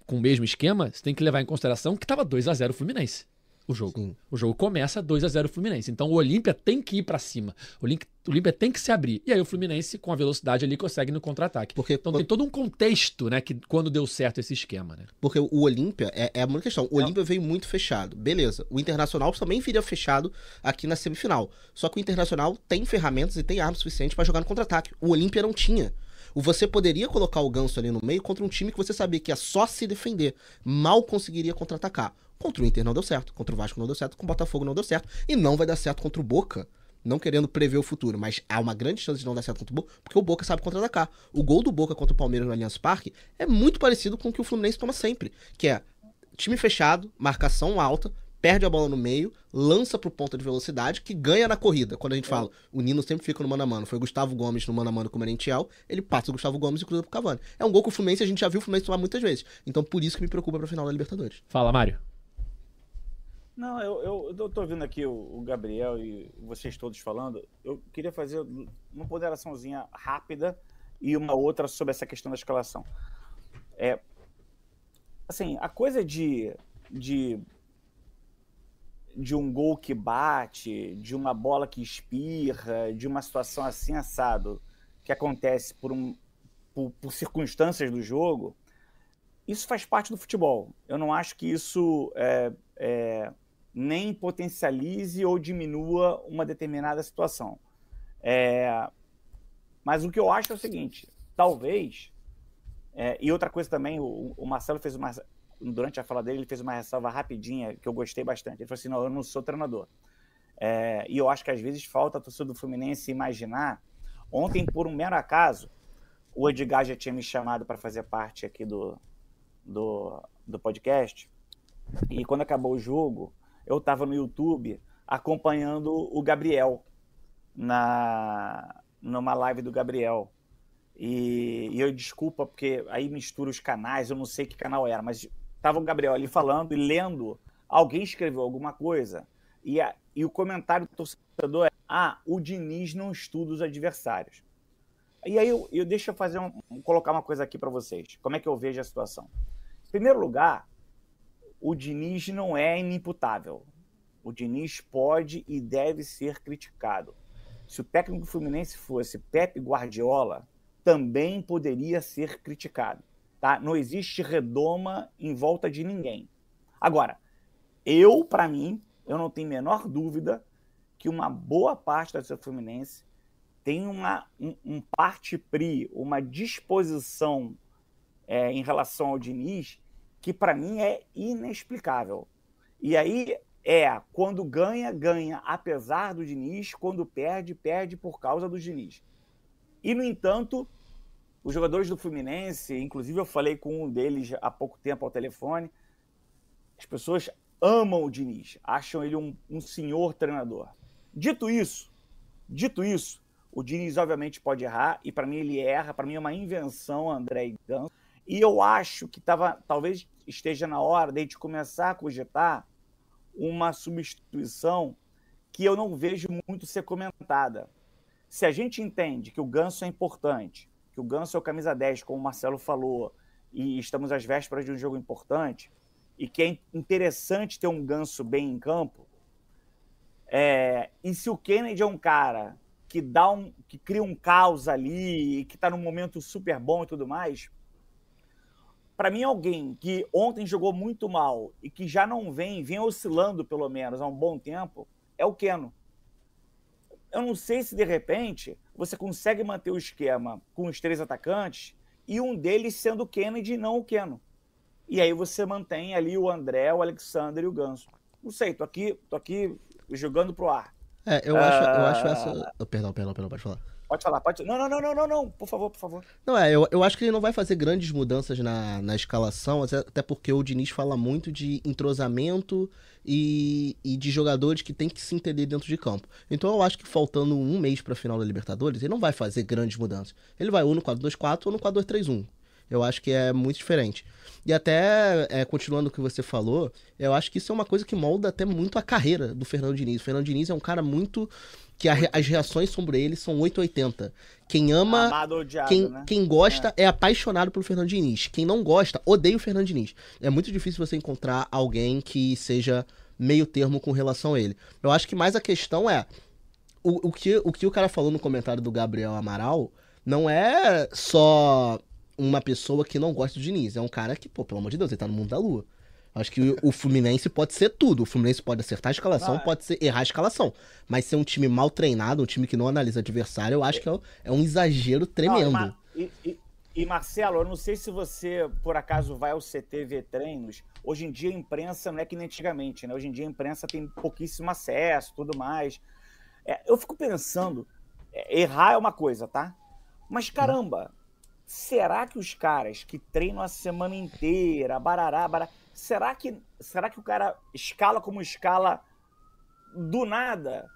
com o mesmo esquema, você tem que levar em consideração que estava 2 a 0 Fluminense o jogo. Sim. O jogo começa 2 a 0 Fluminense. Então o Olímpia tem que ir para cima. O Olímpia tem que se abrir. E aí o Fluminense, com a velocidade ali, consegue no contra-ataque. Porque então tem todo um contexto, né, que quando deu certo esse esquema, né? Porque o Olímpia é, é uma questão. O Olímpia veio muito fechado. Beleza. O Internacional também viria fechado aqui na semifinal. Só que o Internacional tem ferramentas e tem armas suficientes para jogar no contra-ataque. O Olímpia não tinha. Você poderia colocar o Ganso ali no meio contra um time que você sabia que ia só se defender, mal conseguiria contra-atacar. Contra o Inter não deu certo, contra o Vasco não deu certo, com o Botafogo não deu certo. E não vai dar certo contra o Boca. Não querendo prever o futuro, mas há uma grande chance de não dar certo contra o Boca, porque o Boca sabe contra-atacar. O gol do Boca contra o Palmeiras no Allianz Parque é muito parecido com o que o Fluminense toma sempre, que é time fechado, marcação alta, perde a bola no meio, lança pro ponta de velocidade, que ganha na corrida. Quando a gente é. fala, o Nino sempre fica no mano a mano. Foi o Gustavo Gomes no mano a mano com o Merentiel, ele passa o Gustavo Gomes e cruza pro Cavani. É um gol que o Fluminense a gente já viu o Fluminense tomar muitas vezes. Então por isso que me preocupa pra final da Libertadores. Fala, Mário. Não, eu, eu, eu tô ouvindo aqui o, o, Gabriel e vocês todos falando. Eu queria fazer uma ponderaçãozinha rápida e uma outra sobre essa questão da escalação. É, assim, a coisa de, de, de um gol que bate, de uma bola que espirra, de uma situação assim assado que acontece por, um, por, por circunstâncias do jogo, isso faz parte do futebol. Eu não acho que isso é, é nem potencialize ou diminua uma determinada situação. É, mas o que eu acho é o seguinte: talvez. É, e outra coisa também, o, o, Marcelo fez uma. Durante a fala dele, ele fez uma ressalva rapidinha que eu gostei bastante. Ele falou assim: não, eu não sou treinador. É, e eu acho que às vezes falta a torcida do Fluminense imaginar. Ontem, por um mero acaso, o Edgar já tinha me chamado para fazer parte aqui do, do, do podcast. E quando acabou o jogo, eu estava no YouTube acompanhando o Gabriel na numa live do Gabriel. E, e, eu desculpa porque aí mistura os canais, eu não sei que canal era, mas estava o Gabriel ali falando e lendo. Alguém escreveu alguma coisa e, a, e o comentário do torcedor é: Ah, o Diniz não estuda os adversários. E aí eu, eu deixa eu fazer um, colocar uma coisa aqui para vocês. Como é que eu vejo a situação? Em primeiro lugar, o Diniz não é inimputável. O Diniz pode e deve ser criticado. Se o técnico fluminense fosse Pepe Guardiola, também poderia ser criticado. Tá? Não existe redoma em volta de ninguém. Agora, eu, para mim, eu não tenho a menor dúvida que uma boa parte da torcida fluminense tem uma, um, um parte-pri, uma disposição é, em relação ao Diniz que para mim é inexplicável. E aí é quando ganha, ganha apesar do Diniz, quando perde, perde por causa do Diniz. E, no entanto, Os jogadores do Fluminense, inclusive eu falei com um deles há pouco tempo ao telefone, as pessoas amam o Diniz, acham ele um, um senhor treinador. Dito isso, dito isso, o Diniz obviamente pode errar, e para mim ele erra, para mim é uma invenção, André Ganso. E eu acho que tava, talvez esteja na hora de a gente começar a cogitar uma substituição que eu não vejo muito ser comentada. Se a gente entende que o Ganso é importante, que o Ganso é o camisa 10, como o Marcelo falou, e estamos às vésperas de um jogo importante, e que é interessante ter um Ganso bem em campo, é, e se o Kennedy é um cara que dá um, que cria um caos ali, que está num momento super bom e tudo mais, para mim alguém que ontem jogou muito mal e que já não vem, vem oscilando pelo menos há um bom tempo, é o Keno. Eu não sei se de repente você consegue manter o esquema com os três atacantes e um deles sendo o Kennedy e não o Keno. E aí você mantém ali o André, o Alexander e o Ganso. Não sei, tô aqui, tô aqui jogando pro ar. É, eu acho, eu acho essa. Oh, perdão, perdão, perdão, pode falar. Pode falar, pode. Não, não, não, não, não, não. Por favor, por favor. Não, é, eu, eu acho que ele não vai fazer grandes mudanças na, na escalação, até porque o Diniz fala muito de entrosamento e, e de jogadores que tem que se entender dentro de campo. Então eu acho que faltando um mês pra final da Libertadores, ele não vai fazer grandes mudanças. Ele vai ou no 4-2-4 ou no 4-2-3-1. Eu acho que é muito diferente. E até, é, continuando o que você falou, eu acho que isso é uma coisa que molda até muito a carreira do Fernando Diniz. O Fernando Diniz é um cara muito. que a, as reações sobre ele são 880. Quem ama. Amado, odiado, quem, né? quem gosta é. é apaixonado pelo Fernando Diniz. Quem não gosta, odeia o Fernando Diniz. É muito difícil você encontrar alguém que seja meio termo com relação a ele. Eu acho que mais a questão é. O, o, que, o que o cara falou no comentário do Gabriel Amaral não é só uma pessoa que não gosta do Diniz. É um cara que, pô, pelo amor de Deus, ele tá no mundo da lua. Acho que o Fluminense pode ser tudo. O Fluminense pode acertar a escalação, é. pode ser, errar a escalação. Mas ser um time mal treinado, um time que não analisa adversário, eu acho que é, é um exagero tremendo. Não, e, e, e, Marcelo, eu não sei se você, por acaso, vai ao CT ver treinos. Hoje em dia a imprensa não é que nem antigamente, né? Hoje em dia a imprensa tem pouquíssimo acesso tudo mais. É, eu fico pensando, é, errar é uma coisa, tá? Mas caramba, será que os caras que treinam a semana inteira, barará, barará, será que, será que o cara escala como escala do nada?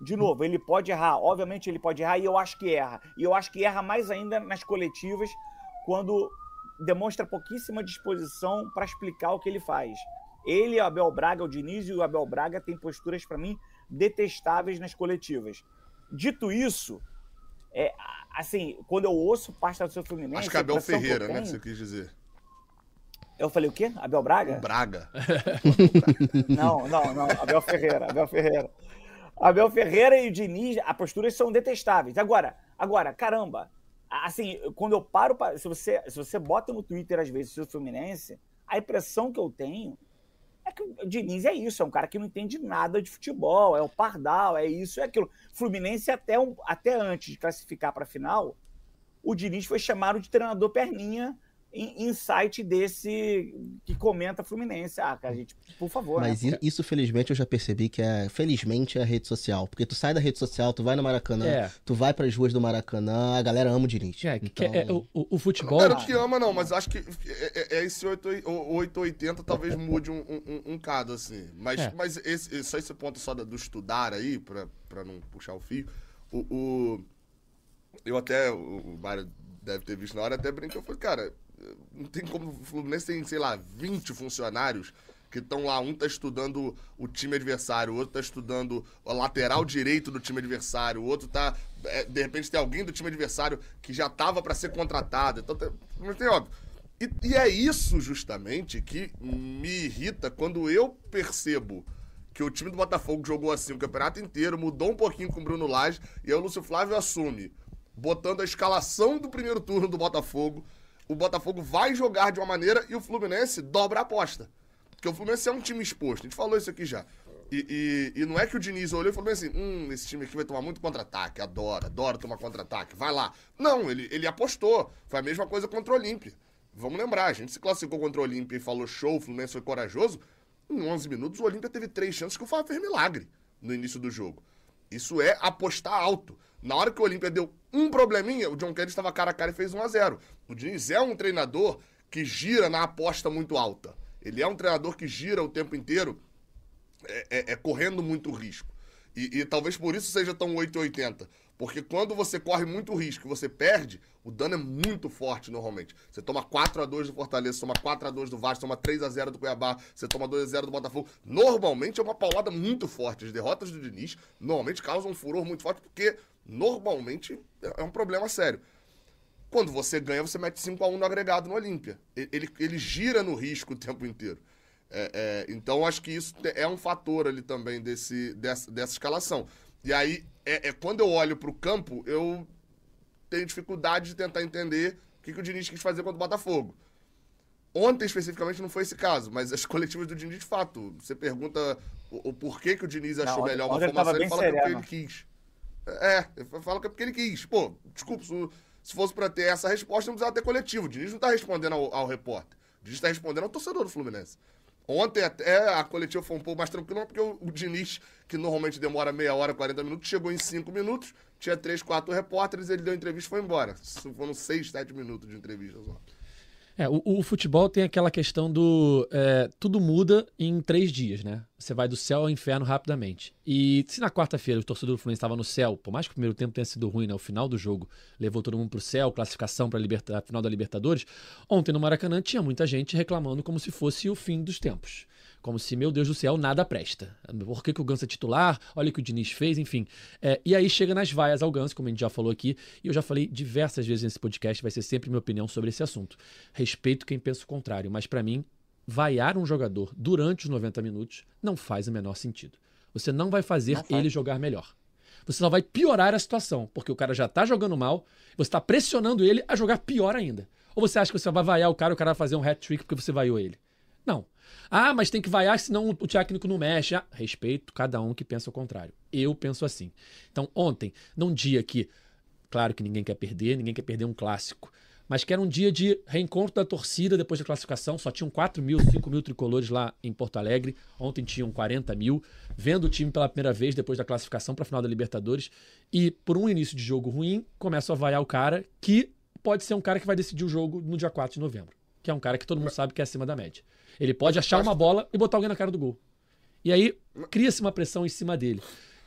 De novo, ele pode errar, obviamente ele pode errar e eu acho que erra. E eu acho que erra mais ainda nas coletivas, quando demonstra pouquíssima disposição para explicar o que ele faz. Ele, o Abel Braga, o Diniz e o Abel Braga têm posturas, para mim, detestáveis nas coletivas. Dito isso, é, assim, quando eu ouço parte do seu Fluminense. Acho que Abel a impressão que Ferreira, né? Que tenho- você quis dizer. Eu falei o quê? Abel Braga? Braga. Não, não, não. Abel Ferreira, Abel Ferreira. Abel Ferreira e o Diniz, as posturas são detestáveis. Agora, agora, caramba, assim, quando eu paro, pra, se você, se você bota no Twitter às vezes o Fluminense, a impressão que eu tenho é que o Diniz é isso, é um cara que não entende nada de futebol, é o pardal, é isso, é aquilo. Fluminense até, um, até antes de classificar para a final, o Diniz foi chamado de treinador perninha site desse que comenta Fluminense. Ah, cara, gente, por favor. Mas né? isso, felizmente, eu já percebi que é. Felizmente é a rede social. Porque tu sai da rede social, tu vai no Maracanã, É. tu vai pras ruas do Maracanã, a galera ama o Diniz. É, que- que Então, é, o, o- o futebol. Não, que ama, não, mas acho que é, é- é esse 8, 880 talvez mude um, um, um, cado, assim. Mas, É. mas esse, só esse ponto só do estudar aí, pra, pra não puxar o fio, o, o- eu até, o o Mário deve ter visto na hora, até brinquei, eu falei, cara, não tem como, o Fluminense tem, sei lá, 20 funcionários que estão lá, um tá estudando o time adversário, o outro tá estudando a lateral direito do time adversário, o outro tá, é, de repente tem alguém do time adversário que já tava pra ser contratado, então mas tem óbvio. E, e é isso justamente que me irrita quando eu percebo que o time do Botafogo jogou assim o campeonato inteiro, mudou um pouquinho com o Bruno Lage, e aí o Lúcio Flávio assume, botando a escalação do primeiro turno do Botafogo. O Botafogo vai jogar de uma maneira e o Fluminense dobra a aposta. Porque o Fluminense é um time exposto, a gente falou isso aqui já. E, e- e não é que o Diniz olhou e falou assim: hum, esse time aqui vai tomar muito contra-ataque, adora, adora tomar contra-ataque, vai lá. Não, ele, ele apostou. Foi a mesma coisa contra o Olímpia. Vamos lembrar, a gente se classificou contra o Olímpia e falou show, o Fluminense foi corajoso. Em 11 minutos, o Olímpia teve três chances que o Fábio fez milagre no início do jogo. Isso é apostar alto. Na hora que o Olímpia deu um probleminha, o John Kennedy estava cara a cara e fez 1 a 0 O Diniz é um treinador que gira na aposta muito alta. Ele é um treinador que gira o tempo inteiro é, é, é correndo muito risco. E, e, talvez por isso seja tão 880. Porque quando você corre muito risco e você perde, o dano é muito forte normalmente. Você toma 4 a 2 do Fortaleza, toma 4 a 2 do Vasco, toma 3 a 0 do Cuiabá, você toma 2 a 0 do Botafogo. Normalmente é uma paulada muito forte. As derrotas do Diniz normalmente causam um furor muito forte porque normalmente é um problema sério. Quando você ganha, você mete 5 a 1 no agregado no Olímpia. Ele, ele gira no risco o tempo inteiro. É, é, então, acho que isso é um fator ali também desse, dessa, dessa escalação. E aí, é, é quando eu olho para o campo, eu tenho dificuldade de tentar entender o que, que o Diniz quis fazer contra o Botafogo. Ontem, especificamente, não foi esse caso, mas as coletivas do Diniz, de fato, você pergunta o, o porquê que o Diniz achou não, melhor uma formação, ele fala que é porque ele quis. É, ele fala que é porque ele quis. Pô, desculpa, se, se fosse para ter essa resposta, não precisava ter coletivo. O Diniz não tá respondendo ao, ao repórter. O Diniz tá respondendo ao torcedor do Fluminense. Ontem até a coletiva foi um pouco mais tranquila, porque o, Diniz, que normalmente demora meia hora, 40 minutos, chegou em 5 minutos, tinha 3, 4 repórteres, ele deu entrevista e foi embora. Foram 6, 7 minutos de entrevista só. É, o, o, futebol tem aquela questão do. É, tudo muda em três dias, né? Você vai do céu ao inferno rapidamente. E se na quarta-feira o torcedor do Fluminense estava no céu, por mais que o primeiro tempo tenha sido ruim, né? O final do jogo levou todo mundo pro céu, classificação para a final da Libertadores. Ontem no Maracanã tinha muita gente reclamando como se fosse o fim dos tempos. Como se, meu Deus do céu, nada presta. Por que, que o Ganso é titular? Olha o que o Diniz fez, enfim. É, e aí chega nas vaias ao Ganso, como a gente já falou aqui, e eu já falei diversas vezes nesse podcast, vai ser sempre minha opinião sobre esse assunto. Respeito quem pensa o contrário, mas para mim, vaiar um jogador durante os 90 minutos não faz o menor sentido. Você não vai fazer não ele jogar melhor. Você só vai piorar a situação, porque o cara já tá jogando mal, você tá pressionando ele a jogar pior ainda. Ou você acha que você vai vaiar o cara e o cara vai fazer um hat-trick porque você vaiou ele? Não. Ah, mas tem que vaiar, senão o técnico não mexe. Ah, respeito cada um que pensa o contrário. Eu penso assim. Então, ontem, num dia que, claro que ninguém quer perder, ninguém quer perder um clássico, mas que era um dia de reencontro da torcida depois da classificação. Só tinham 4 mil, 5 mil tricolores lá em Porto Alegre. Ontem tinham 40 mil. Vendo o time pela primeira vez depois da classificação para a final da Libertadores. E por um início de jogo ruim, começa a vaiar o cara que pode ser um cara que vai decidir o jogo no dia 4 de novembro. Que é um cara que todo mundo sabe que é acima da média. Ele pode achar uma bola e botar alguém na cara do gol. E aí cria-se uma pressão em cima dele.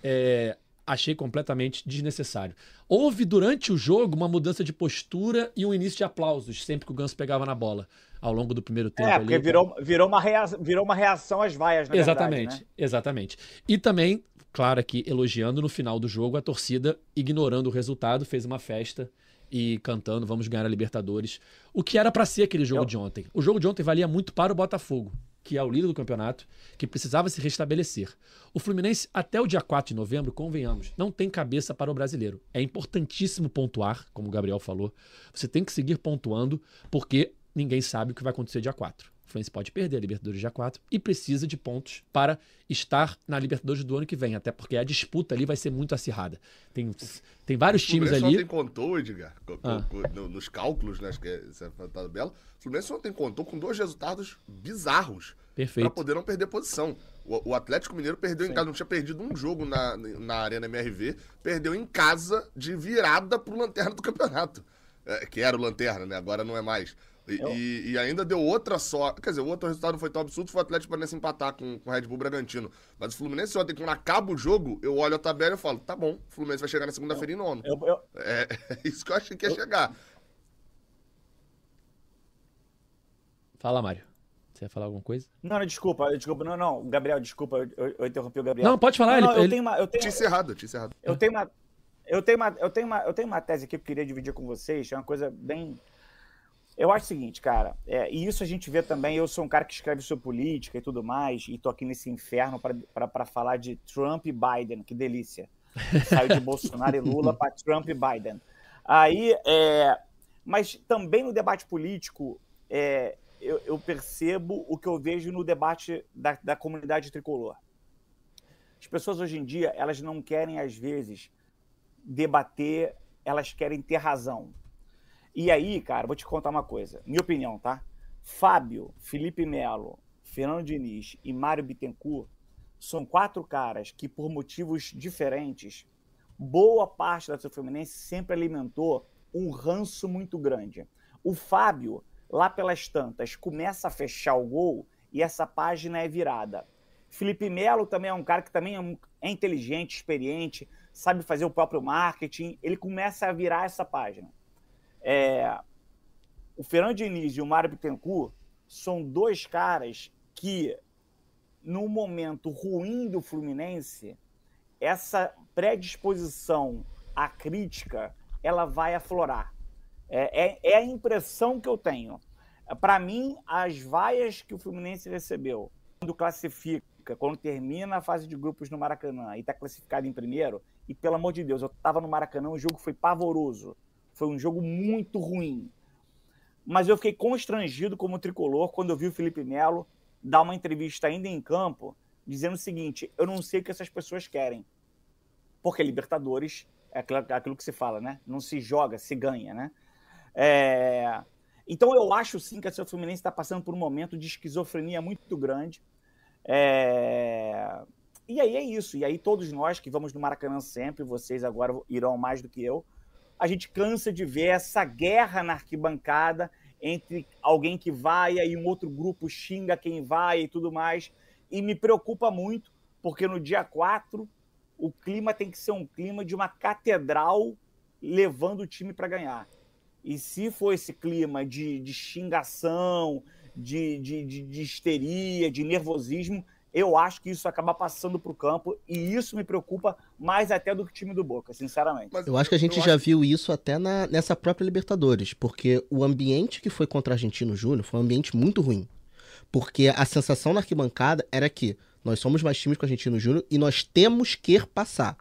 É, achei completamente desnecessário. Houve durante o jogo uma mudança de postura e um início de aplausos sempre que o Ganso pegava na bola ao longo do primeiro tempo. É, porque ali, virou, virou, uma reação, virou uma reação às vaias, na Exatamente, verdade, né? exatamente. E também, claro aqui, elogiando no final do jogo, a torcida, ignorando o resultado, fez uma festa e cantando vamos ganhar a Libertadores. O que era para ser aquele jogo Eu... de ontem. O jogo de ontem valia muito para o Botafogo, que é o líder do campeonato, que precisava se restabelecer. O Fluminense, até o dia 4 de novembro, convenhamos, não tem cabeça para o brasileiro. É importantíssimo pontuar, como o Gabriel falou. Você tem que seguir pontuando, porque ninguém sabe o que vai acontecer dia 4. O Fluminense pode perder a Libertadores dia 4 e precisa de pontos para estar na Libertadores do ano que vem, até porque a disputa ali vai ser muito acirrada. Tem, tem vários times ali. O Fluminense ontem contou, Edgar, ah. nos cálculos, né, acho que é, essa é tabela, o Fluminense ontem contou com dois resultados bizarros para poder não perder posição. O, o Atlético Mineiro perdeu Sim. em casa, não tinha perdido um jogo na, na Arena MRV, perdeu em casa de virada pro Lanterna do campeonato. É, que era o Lanterna, né? Agora não é mais. E, eu... e, e, ainda deu outra só. Quer dizer, o outro resultado não foi tão absurdo, foi o Atlético Paranaense empatar com, com o Red Bull Bragantino. Mas o Fluminense ontem, quando acaba o jogo, eu olho a tabela e falo, tá bom, o Fluminense vai chegar na segunda-feira em nono. Eu, eu... É, é, isso que eu achei que ia chegar. Fala, Mário. Você ia falar alguma coisa? Não, não, desculpa, desculpa, não, não, Gabriel, desculpa, eu, eu interrompi o Gabriel. Não, pode falar, não, ele, eu tenho uma, eu tenho, tinha encerrado, tinha encerrado. Eu tenho uma, eu tenho uma, eu tenho uma, eu tenho uma tese aqui que eu queria dividir com vocês, é uma coisa bem, eu acho o seguinte, cara, é, e isso a gente vê também. Eu sou um cara que escreve sobre política e tudo mais, e tô aqui nesse inferno para falar de Trump e Biden, que delícia. Saiu de Bolsonaro e Lula para Trump e Biden. Aí, é, mas também no debate político, é, eu, eu, percebo o que eu vejo no debate da, da comunidade tricolor. As pessoas hoje em dia, elas não querem, às vezes, debater, elas querem ter razão. E aí, cara, vou te contar uma coisa, minha opinião, tá? Fábio, Felipe Melo, Fernando Diniz e Mário Bittencourt são quatro caras que, por motivos diferentes, boa parte da torcida Fluminense sempre alimentou um ranço muito grande. O Fábio, lá pelas tantas, começa a fechar o gol e essa página é virada. Felipe Melo também é um cara que também é, é inteligente, experiente, sabe fazer o próprio marketing. Ele começa a virar essa página. É... O Fernando Diniz e o Mário Bittencourt são dois caras que, no momento ruim do Fluminense, essa predisposição à crítica ela vai aflorar. É, é, é a impressão que eu tenho. Para mim, as vaias que o Fluminense recebeu, quando classifica, quando termina a fase de grupos no Maracanã e está classificado em primeiro, e pelo amor de Deus, eu estava no Maracanã, o jogo foi pavoroso. Foi um jogo muito ruim. Mas eu fiquei constrangido como tricolor quando eu vi o Felipe Melo dar uma entrevista ainda em campo, dizendo o seguinte: eu não sei o que essas pessoas querem. Porque Libertadores é aquilo, é aquilo que se fala, né? Não se joga, se ganha, né? É... Então eu acho sim que a Fluminense está passando por um momento de esquizofrenia muito grande. É... E aí é isso. E aí todos nós que vamos no Maracanã sempre, vocês agora irão mais do que eu, a gente cansa de ver essa guerra na arquibancada entre alguém que vai e um outro grupo xinga quem vai e tudo mais. E me preocupa muito, porque no dia 4 o clima tem que ser um clima de uma catedral levando o time para ganhar. E se for esse clima de, de xingação, de, de, de, de histeria, de nervosismo, eu acho que isso acaba passando para o campo e isso me preocupa mais até do que o time do Boca, sinceramente. Mas eu acho que a gente já acho... viu isso até na, nessa própria Libertadores, porque o ambiente que foi contra o Argentino Júnior foi um ambiente muito ruim. Porque a sensação na arquibancada era que nós somos mais times que o Argentino Júnior e nós temos que passar.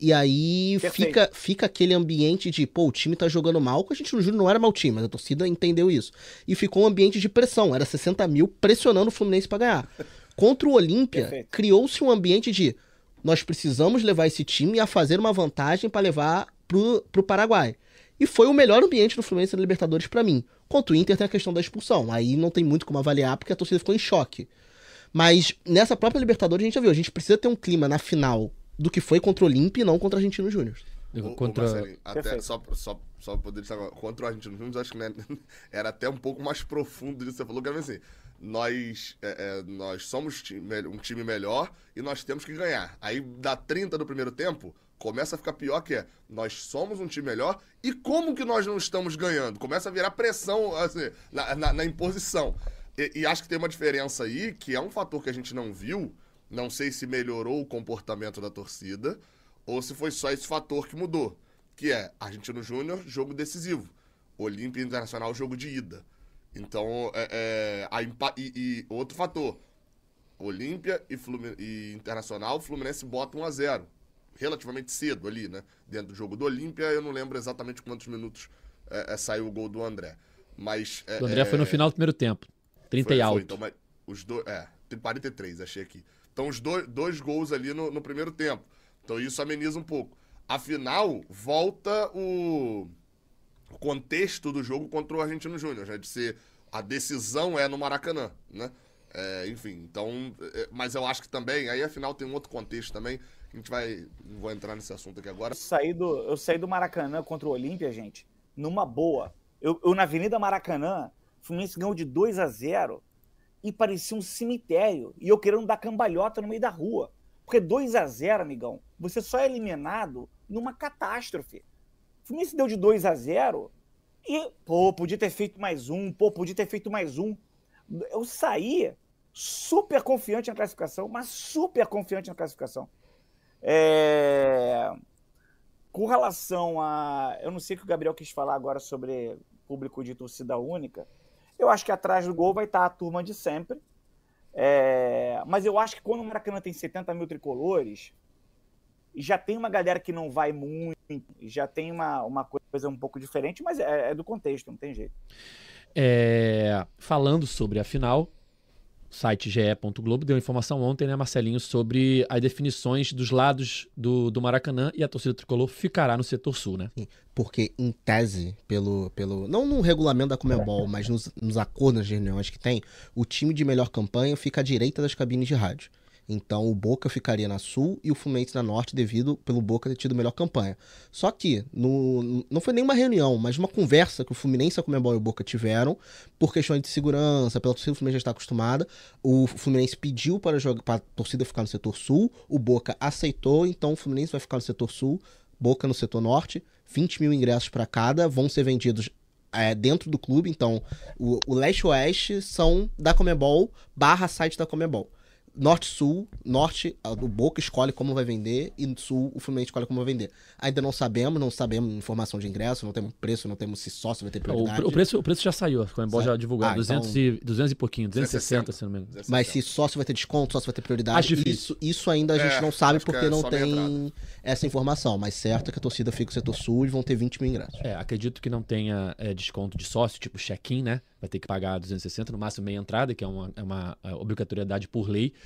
E aí fica, fica aquele ambiente de, pô, o time tá jogando mal, que a gente no Júnior não era mau time, mas a torcida entendeu isso. E ficou um ambiente de pressão, era 60 mil pressionando o Fluminense para ganhar. Contra o Olímpia, criou-se um ambiente de nós precisamos levar esse time a fazer uma vantagem para levar pro, pro Paraguai. E foi o melhor ambiente do Fluminense na Libertadores para mim. Contra o Inter tem a questão da expulsão. Aí não tem muito como avaliar porque a torcida ficou em choque. Mas nessa própria Libertadores a gente já viu, a gente precisa ter um clima na final do que foi contra o Olímpia e não contra o Argentino Júnior. Contra... até só, só, só poder destacar, contra o Argentino Júnior, acho que né, era até um pouco mais profundo disso que você falou, que era assim, nós, é, é, nós somos um time melhor e nós temos que ganhar. Aí, da 30 do primeiro tempo, começa a ficar pior que é, nós somos um time melhor e como que nós não estamos ganhando? Começa a virar pressão, assim, na, na, na imposição. E, e, acho que tem uma diferença aí, que é um fator que a gente não viu, não sei se melhorou o comportamento da torcida ou se foi só esse fator que mudou, que é Argentino Júnior, jogo decisivo. Olímpia Internacional, jogo de ida. Então, é, é a e, e, outro fator, Olímpia e, e Internacional, Fluminense bota 1 a 0 relativamente cedo ali, né? Dentro do jogo do Olímpia, eu não lembro exatamente quantos minutos é, é, saiu o gol do André. Mas. É, o André foi no é, final do primeiro tempo. 30 foi, e alto. Foi, então, mas os dois. É, 43, achei aqui. Então, os dois, dois gols ali no, no primeiro tempo. Então, isso ameniza um pouco. Afinal, volta o, o contexto do jogo contra o Argentino Júnior, né? De ser. A decisão é no Maracanã, né? É, enfim, então. É, mas eu acho que também. Aí, afinal, tem um outro contexto também. A gente vai. Vou entrar nesse assunto aqui agora. Eu saí do, eu saí do Maracanã contra o Olímpia, gente, numa boa. Eu, eu na Avenida Maracanã, o Fluminense ganhou de 2 a 0 e parecia um cemitério. E eu querendo dar cambalhota no meio da rua. Porque 2 a 0 amigão, você só é eliminado numa catástrofe. Fluminense deu de 2 a 0 e, pô, podia ter feito mais um, pô, podia ter feito mais um. Eu saí super confiante na classificação, mas super confiante na classificação. É... Com relação a. Eu não sei o que o Gabriel quis falar agora sobre público de torcida única. Eu acho que atrás do gol vai estar a turma de sempre. É, mas eu acho que quando o Maracanã tem 70 mil tricolores, já tem uma galera que não vai muito, já tem uma, uma coisa um pouco diferente, mas é, é do contexto, não tem jeito. É, falando sobre a final, site ge.globo deu informação ontem, né, Marcelinho, sobre as definições dos lados do, do Maracanã e a torcida tricolor ficará no setor sul, né? Porque, em tese, pelo. pelo não no regulamento da Comebol, mas nos, nos acordos de reuniões que tem, o time de melhor campanha fica à direita das cabines de rádio. Então o Boca ficaria na Sul e o Fluminense na Norte devido pelo Boca ter tido melhor campanha. Só que no, não foi nenhuma reunião, mas uma conversa que o Fluminense, a Comebol e o Boca tiveram por questões de segurança, pela torcida o Fluminense já está acostumada. O Fluminense pediu para, jogar, para a torcida ficar no setor Sul, o Boca aceitou, então o Fluminense vai ficar no setor Sul, Boca no setor Norte. 20 mil ingressos para cada vão ser vendidos é, dentro do clube. Então, o, o leste-oeste são da Comebol barra site da Comebol. Norte-Sul, Norte, o Boca escolhe como vai vender e Sul, o Fluminense escolhe como vai vender. Ainda não sabemos, não sabemos informação de ingresso, não temos preço, não temos se sócio vai ter prioridade. O, o preço, o preço já saiu, a Comebol já divulgou, ah, 200, então... e, 200 e pouquinho, 260, 260. se não me engano. Mas se sócio vai ter desconto, sócio vai ter prioridade, Acho difícil. Isso, isso ainda a gente é, não sabe porque é não tem essa informação. Mas certo é que a torcida fica no setor Sul e vão ter 20 mil ingressos. É, acredito que não tenha é, desconto de sócio, tipo check-in, né? Vai ter que pagar 260, no máximo meia entrada, que é uma, é uma é obrigatoriedade por lei.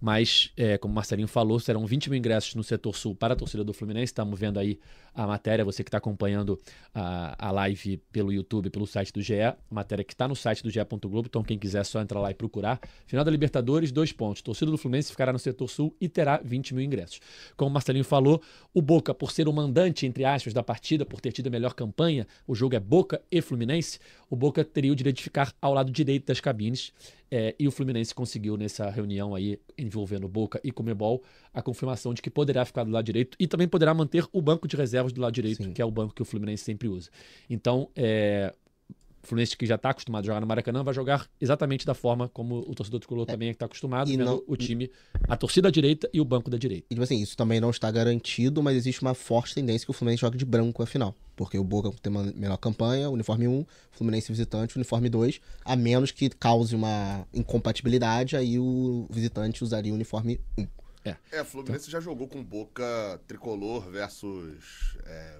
Mas, é, como o Marcelinho falou, serão 20 mil ingressos no setor sul para a torcida do Fluminense. Estamos vendo aí a matéria, você que está acompanhando a, a live pelo YouTube, pelo site do GE, matéria que está no site do GE. Globo, então quem quiser é só entrar lá e procurar. Final da Libertadores, dois pontos. Torcida do Fluminense ficará no setor sul e terá 20 mil ingressos. Como o Marcelinho falou, o Boca, por ser o mandante, entre aspas, da partida, por ter tido a melhor campanha, o jogo é Boca e Fluminense, o Boca teria o direito de ficar ao lado direito das cabines. É, e o Fluminense conseguiu nessa reunião aí envolvendo Boca e Comebol a confirmação de que poderá ficar do lado direito e também poderá manter o banco de reservas do lado direito, Sim. que é o banco que o Fluminense sempre usa. Então, é, Fluminense que já está acostumado a jogar no Maracanã vai jogar exatamente da forma como o torcedor tricolor é. também é está acostumado, e vendo não, o time, a torcida da direita e o banco da direita. E tipo assim, isso também não está garantido, mas existe uma forte tendência que o Fluminense jogue de branco a final. Porque o Boca tem uma melhor campanha, uniforme 1, Fluminense visitante, uniforme 2, a menos que cause uma incompatibilidade, aí o visitante usaria o uniforme 1. É, é Fluminense então... já jogou com Boca tricolor versus. É,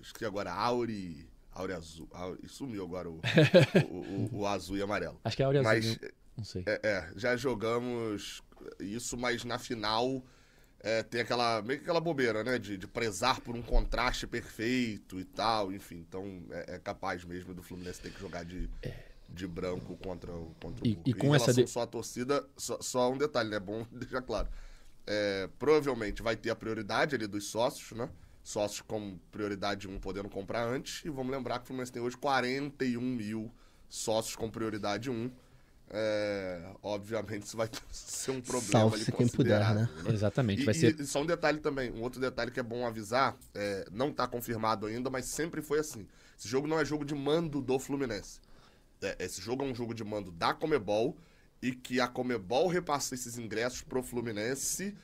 esqueci agora, Auri. Áurea azul. Áurea, sumiu agora o, o, o, o, azul e amarelo. Acho que é Áurea mas, azul. Não sei. É, é, já jogamos isso, mas na final é, tem aquela. meio que aquela bobeira, né? De, de prezar por um contraste perfeito e tal. Enfim, então é, é capaz mesmo do Fluminense ter que jogar de. É. De branco contra, o, contra e, o E com essa de... só a torcida, só, só um detalhe, né? É bom deixar claro. É, provavelmente vai ter a prioridade ali dos sócios, né? Sócios com prioridade 1 podendo comprar antes. E vamos lembrar que o Fluminense tem hoje 41 mil sócios com prioridade 1. É, obviamente isso vai ser um problema Salve ali quem puder, né? né? Exatamente. E, vai ser... e só um detalhe também, um outro detalhe que é bom avisar, é, não está confirmado ainda, mas sempre foi assim. Esse jogo não é jogo de mando do Fluminense. É, esse jogo é um jogo de mando da Comebol e que a Comebol repassa esses ingressos pro Fluminense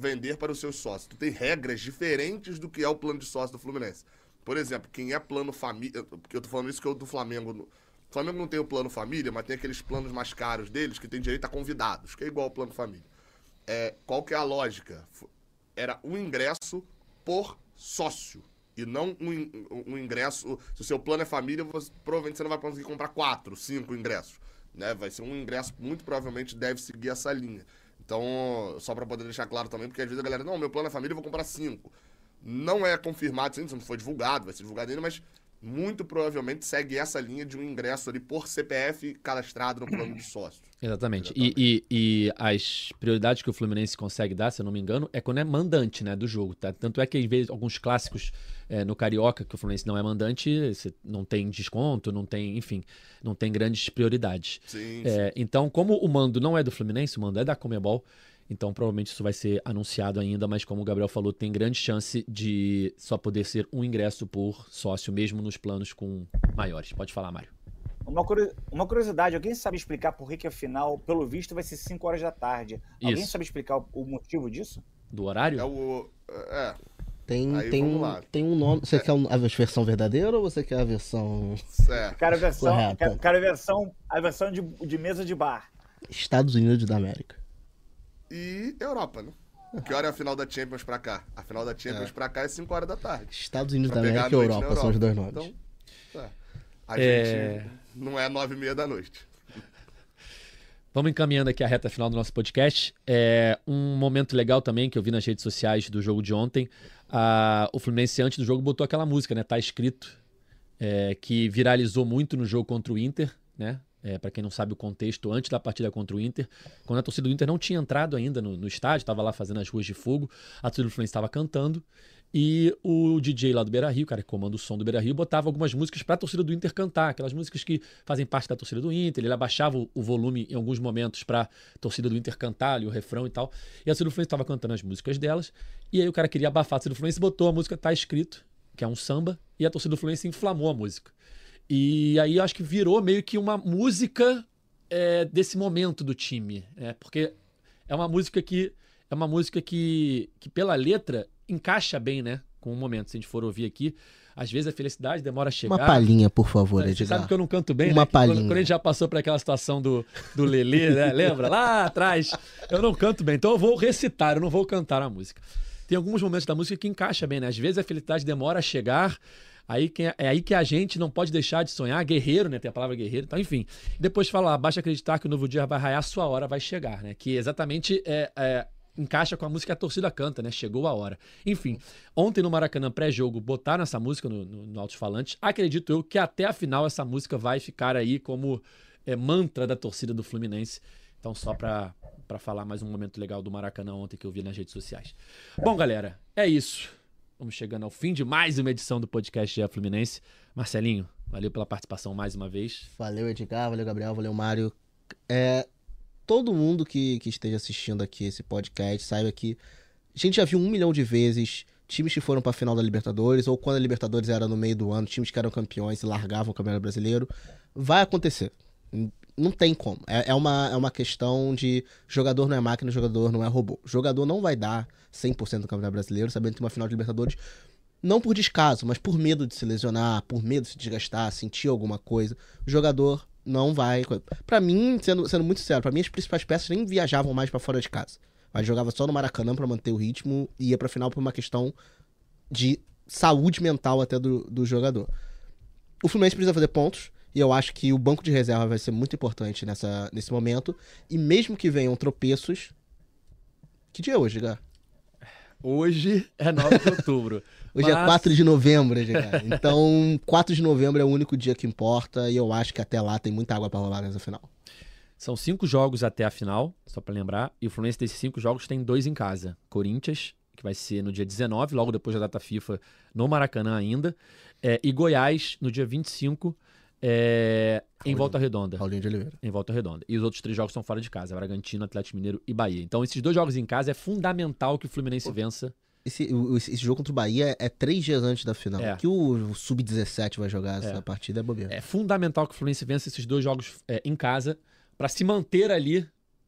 vender para os seus sócios. Tu tem regras diferentes do que é o plano de sócio do Fluminense. Por exemplo, quem é plano família. Porque eu tô falando isso que eu do Flamengo. O Flamengo não tem o plano família, mas tem aqueles planos mais caros deles que tem direito a convidados, que é igual ao plano família. É, qual que é a lógica? Era um ingresso por sócio. E não um, um ingresso. Se o seu plano é família, você, provavelmente você não vai conseguir comprar quatro, cinco ingressos. Né? Vai ser um ingresso, muito provavelmente deve seguir essa linha. Então, só para poder deixar claro também, porque às vezes a galera, não, meu plano é família, eu vou comprar cinco. Não é confirmado, sim, não foi divulgado, vai ser divulgado ainda, mas muito provavelmente segue essa linha de um ingresso ali por CPF cadastrado no plano de sócio. Exatamente. Exatamente. E, e, e, as prioridades que o Fluminense consegue dar, se eu não me engano, é quando é mandante né, do jogo. Tá? Tanto é que, às vezes, alguns clássicos é, no Carioca, que o Fluminense não é mandante, você não tem desconto, não tem, enfim, não tem grandes prioridades. Sim, é, sim. Então, como o mando não é do Fluminense, o mando é da Comebol, então, provavelmente isso vai ser anunciado ainda, mas como o Gabriel falou, tem grande chance de só poder ser um ingresso por sócio, mesmo nos planos com maiores. Pode falar, Mário. Uma curiosidade, alguém sabe explicar por que, que a final, pelo visto, vai ser 5 horas da tarde? Alguém sabe explicar o motivo disso? Do horário? É o. É. Tem, tem, um, tem um nome. Você é. quer a versão verdadeira ou você quer a versão. É. Quero a versão, quero, quero a versão, a versão de, de mesa de bar. Estados Unidos da América e Europa, né? Que hora é a final da Champions pra cá? A final da Champions é. pra cá é 5 horas da tarde. Estados Unidos da América e Europa, Europa, são os dois nomes. Então, é. a é... gente não é nove e meia da noite. Vamos encaminhando aqui a reta final do nosso podcast. É um momento legal também que eu vi nas redes sociais do jogo de ontem. o Fluminense, antes do jogo, botou aquela música, né? Tá escrito. É, que viralizou muito no jogo contra o Inter, né? É, para quem não sabe o contexto, antes da partida contra o Inter, quando a torcida do Inter não tinha entrado ainda no, no estádio, estava lá fazendo as ruas de fogo, a torcida do Fluminense estava cantando e o DJ lá do Beira Rio, cara que comanda o som do Beira Rio, botava algumas músicas para a torcida do Inter cantar, aquelas músicas que fazem parte da torcida do Inter. Ele abaixava o, o volume em alguns momentos para a torcida do Inter cantar ali, o refrão e tal. E a torcida do Fluminense estava cantando as músicas delas. E aí o cara queria abafar a torcida do Fluminense botou a música Tá Escrito, que é um samba, e a torcida do Fluminense inflamou a música. E aí acho que virou meio que uma música é, desse momento do time, né? Porque é uma música que é uma música que, que pela letra encaixa bem, né? Com o momento. Se a gente for ouvir aqui, às vezes a felicidade demora a chegar. Uma palhinha, por favor, Você Edgar. sabe que eu não canto bem, Uma né? Que Quando, palhinha. quando a gente já passou por aquela situação do, do Lelê, né? Lembra? Lá atrás. Eu não canto bem. Então eu vou recitar, eu não vou cantar a música. Tem alguns momentos da música que encaixa bem, né? Às vezes a felicidade demora a chegar. Aí que, é aí que a gente não pode deixar de sonhar. Guerreiro, né? Tem a palavra guerreiro. Então, enfim. Depois fala, basta acreditar que o novo dia vai raiar, sua hora vai chegar, né? Que exatamente é, é, encaixa com a música que a torcida canta, né? Chegou a hora. Enfim, ontem no Maracanã pré-jogo botaram essa música no, no, no alto-falante. Acredito eu que até a final essa música vai ficar aí como é, mantra da torcida do Fluminense. Então, só pra falar mais um momento legal do Maracanã ontem que eu vi nas redes sociais. Bom, galera, é isso. Vamos chegando ao fim de mais uma edição do podcast GE Fluminense. Marcelinho, valeu pela participação mais uma vez. Valeu, Edgar, valeu, Gabriel, valeu, Mário. É, todo mundo que, que esteja assistindo aqui esse podcast saiba que a gente já viu um milhão de vezes times que foram pra final da Libertadores, ou quando a Libertadores era no meio do ano, times que eram campeões e largavam o Campeonato Brasileiro. Vai acontecer. Não tem como. É, é uma, é uma questão de jogador não é máquina, jogador não é robô. Jogador não vai dar 100% do Campeonato Brasileiro, sabendo que tem uma final de Libertadores não por descaso, mas por medo de se lesionar, por medo de se desgastar, sentir alguma coisa. O jogador não vai. Pra mim, sendo, sendo muito sério, pra mim as principais peças nem viajavam mais pra fora de casa. Mas jogava só no Maracanã pra manter o ritmo e ia pra final por uma questão de saúde mental até do, do jogador. O Fluminense precisa fazer pontos. E eu acho que o banco de reserva vai ser muito importante nessa, nesse momento. E mesmo que venham tropeços. Que dia é hoje, Gá? Hoje é 9 de outubro. Hoje é Mas- 4 de novembro, Edgar. Então, 4 de novembro é o único dia que importa. E eu acho que até lá tem muita água pra rolar nessa final. São cinco jogos até a final, só pra lembrar. E o Fluminense desses cinco jogos tem dois em casa. Corinthians, que vai ser no dia 19, logo depois da data FIFA, no Maracanã ainda. É, e Goiás, no dia 25, é, em. Volta Redonda. Paulinho de Oliveira. Em Volta Redonda. E os outros três jogos são fora de casa: Bragantino, Atlético Mineiro e Bahia. Então, esses dois jogos em casa é fundamental que o Fluminense vença. Esse, esse jogo contra o Bahia é, é três dias antes da final. É. Que o, o Sub-17 vai jogar essa É. partida é bobeira. É fundamental que o Fluminense vença esses dois jogos é, em casa para se manter ali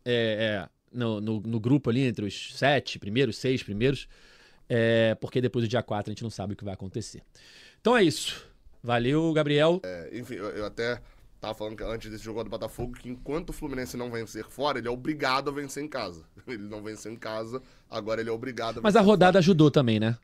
é, é, no, no- no grupo ali entre os sete primeiros, seis primeiros, é, porque depois do dia 4 a gente não sabe o que vai acontecer. Então é isso. Valeu, Gabriel. É, enfim, eu, eu até tava falando que antes desse jogo do Botafogo que enquanto o Fluminense não vencer fora, ele é obrigado a vencer em casa. Ele não venceu em casa, agora ele é obrigado a Mas a rodada ajudou também, né?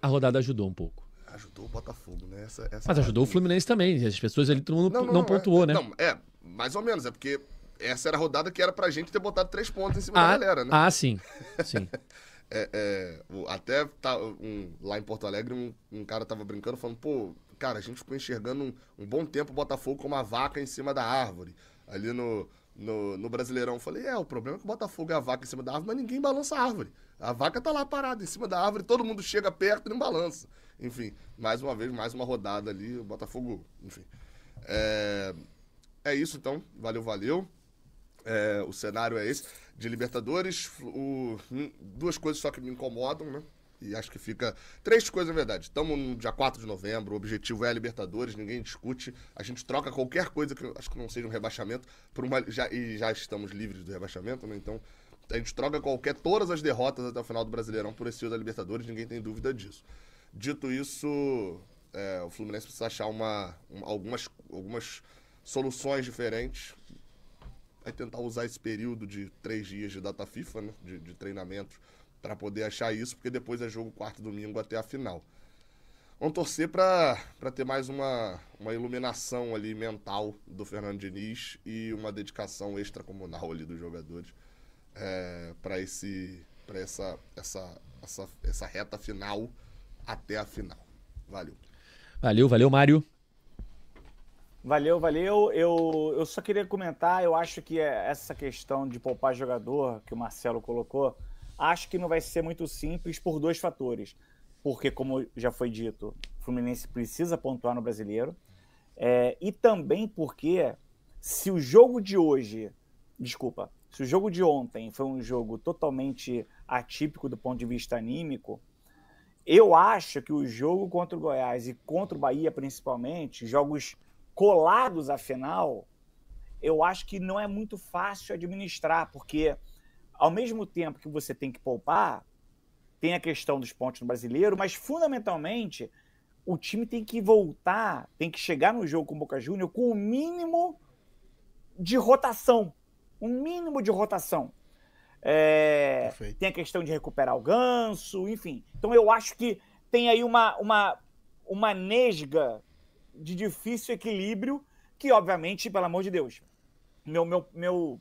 A rodada ajudou um pouco. fora. Ajudou o Botafogo, né? Essa, essa Mas ajudou o Fluminense também. As pessoas ali todo mundo não, pontuou, é, né? Não, é, mais ou menos, é porque essa era a rodada que era pra gente ter botado três pontos em cima ah, da galera, né? ah, sim. Sim. É, é, até tá, um- lá em Porto Alegre, um, um cara tava brincando, falando, pô, cara, a gente ficou enxergando um, um bom tempo o Botafogo como uma vaca em cima da árvore. Ali no, no, no Brasileirão. Falei, é, o problema é que o Botafogo é a vaca em cima da árvore, mas ninguém balança a árvore. A vaca tá lá parada em cima da árvore, todo mundo chega perto e não balança. Enfim, mais uma vez, mais uma rodada ali, o Botafogo, enfim. É, é isso então, valeu, valeu. É, o cenário é esse. De Libertadores, o- hum, duas coisas só que me incomodam, né? E acho que fica. Três coisas, na verdade. Estamos no dia 4 de novembro, o objetivo é a Libertadores, ninguém discute. A gente troca qualquer coisa que acho que não seja um rebaixamento por uma. Já, e já estamos livres do rebaixamento, né? Então, a gente troca qualquer. Todas as derrotas até o final do Brasileirão por esse da Libertadores, ninguém tem dúvida disso. Dito isso, é, o Fluminense precisa achar uma, um- algumas, algumas soluções diferentes vai tentar usar esse período de três dias de data FIFA, né, de, de treinamento, para poder achar isso, porque depois é jogo quarto domingo até a final. Vamos torcer para ter mais uma, uma iluminação ali mental do Fernando Diniz e uma dedicação extracomunal ali dos jogadores é, para esse para essa, essa, essa, essa reta final até a final. Valeu. Valeu, valeu, Mário. Valeu, valeu. Eu, eu só queria comentar, eu acho que essa questão de poupar jogador que o Marcelo colocou, acho que não vai ser muito simples por dois fatores. Porque, como já foi dito, o Fluminense precisa pontuar no brasileiro. É, e também porque se o jogo de hoje, desculpa, se o jogo de ontem foi um jogo totalmente atípico do ponto de vista anímico, eu acho que o jogo contra o Goiás e contra o Bahia, principalmente, jogos colados à final, eu acho que não é muito fácil administrar, porque ao mesmo tempo que você tem que poupar, tem a questão dos pontos no brasileiro, mas fundamentalmente o time tem que voltar, tem que chegar no jogo com o Boca Júnior com o mínimo de rotação. Um mínimo de rotação. É, tem a questão de recuperar o ganso, enfim. Então eu acho que tem aí uma, uma, uma nesga de difícil equilíbrio, que, obviamente, pelo amor de Deus, meu, meu, meu,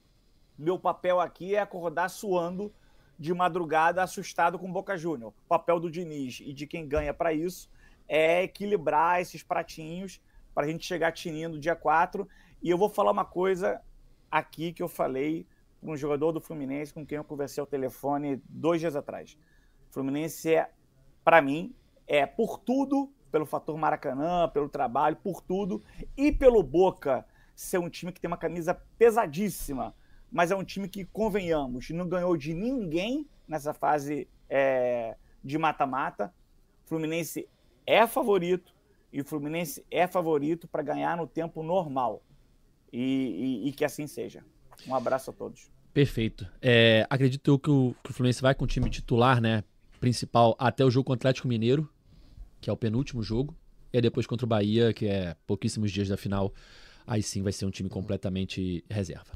meu papel aqui é acordar suando de madrugada, assustado com Boca Júnior. O papel do Diniz e de quem ganha para isso é equilibrar esses pratinhos para a gente chegar tinindo dia 4. E eu vou falar uma coisa aqui que eu falei para um jogador do Fluminense com quem eu conversei ao telefone dois dias atrás. O Fluminense é, para mim, é por tudo pelo fator Maracanã, pelo trabalho, por tudo, e pelo Boca ser um time que tem uma camisa pesadíssima, mas é um time que, convenhamos, não ganhou de ninguém nessa fase é, de mata-mata. Fluminense é favorito e o Fluminense é favorito para ganhar no tempo normal. E, e, e, que assim seja. Um abraço a todos. Perfeito. É, acredito que o, que o Fluminense vai com o time titular, né? Principal até o jogo contra o Atlético Mineiro, que é o penúltimo jogo, e depois contra o Bahia, que é pouquíssimos dias da final, aí sim vai ser um time completamente reserva.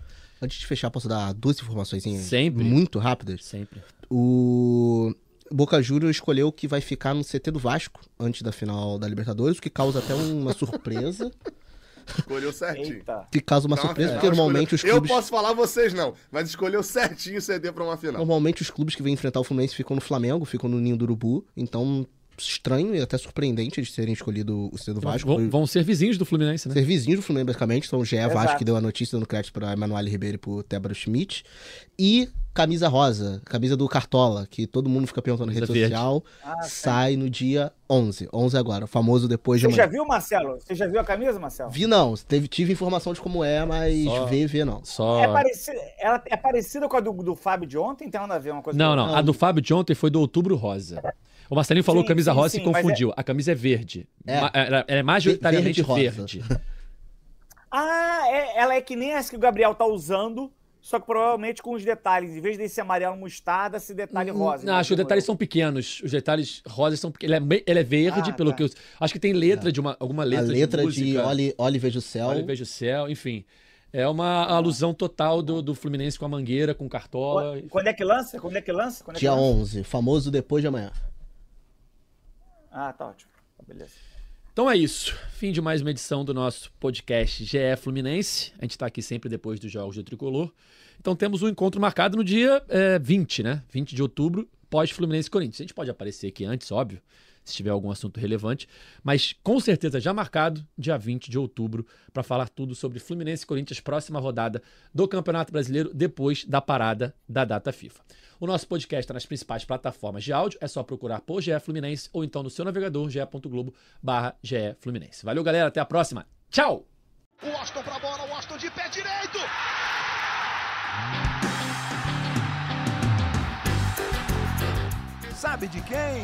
Antes de fechar, posso dar duas informações Sempre. muito rápidas? Sempre. O Boca Juniors escolheu que vai ficar no CT do Vasco antes da final da Libertadores, o que causa até uma surpresa. Escolheu certinho. Eita. Que causa uma não, surpresa, porque normalmente escolheu. os clubes. Eu posso falar vocês não, mas escolheu certinho o CD pra uma final. Normalmente os clubes que vêm enfrentar o Fluminense ficam no Flamengo, ficam no Ninho do Urubu, então estranho e até surpreendente de terem escolhido o C do Vasco. Vão, vão, ser vizinhos do Fluminense, né? Ser vizinhos do Fluminense, basicamente. Então, o GE Vasco que deu a notícia dando crédito para Emanuele Ribeiro e pro Tébaro Schmidt. E camisa rosa, camisa do Cartola, que todo mundo fica perguntando na rede verde. social. Ah, sai no dia 11. 11 agora, o famoso depois de Você já viu, Marcelo? Você já viu a camisa, Marcelo? Vi não. Teve, tive informação de como é, mas Só... ver, ver não. Só... É parecida, ela é parecida com a do, do Fábio de ontem? Tem nada a ver uma coisa Não, não. A do Fábio de ontem foi do Outubro Rosa. O Marcelinho falou sim, camisa sim, rosa sim, e confundiu. É... A camisa é verde. É. Ela é majoritariamente verde. verde. ah, é, ela é que nem essa que o Gabriel tá usando, só que provavelmente com os detalhes. Em vez desse amarelo mostarda, esse detalhe hum, rosa. Não, acho que os detalhes são pequenos. Os detalhes rosas são pequenos. Ele é, ele é verde, ah, pelo tá. que eu. Acho que tem letra é. de uma, alguma letra. A letra de, de Olhe, Olhe Veja o Céu. Olhe Veja o Céu, enfim. É uma alusão total do, do Fluminense com a Mangueira, com Cartola. Quando é que lança? Quando é que lança? Quando é Dia que lança? 11, famoso depois de amanhã. Ah, tá ótimo. Tá, beleza. Então é isso. Fim de mais uma edição do nosso podcast GE Fluminense. A gente está aqui sempre depois dos jogos do Tricolor. Então temos um encontro marcado no dia é, 20, né? 20 de outubro, pós-Fluminense Corinthians. A gente pode aparecer aqui antes, óbvio, se tiver algum assunto relevante, mas com certeza já marcado, dia 20 de outubro, para falar tudo sobre Fluminense Corinthians, próxima rodada do Campeonato Brasileiro, depois da parada da data FIFA. O nosso podcast está nas principais plataformas de áudio, é só procurar por GE Fluminense ou então no seu navegador ge.globo barra GE Fluminense. Valeu, galera, até a próxima. Tchau! O Austin pra bola, o Austin de pé direito! Sabe de quem?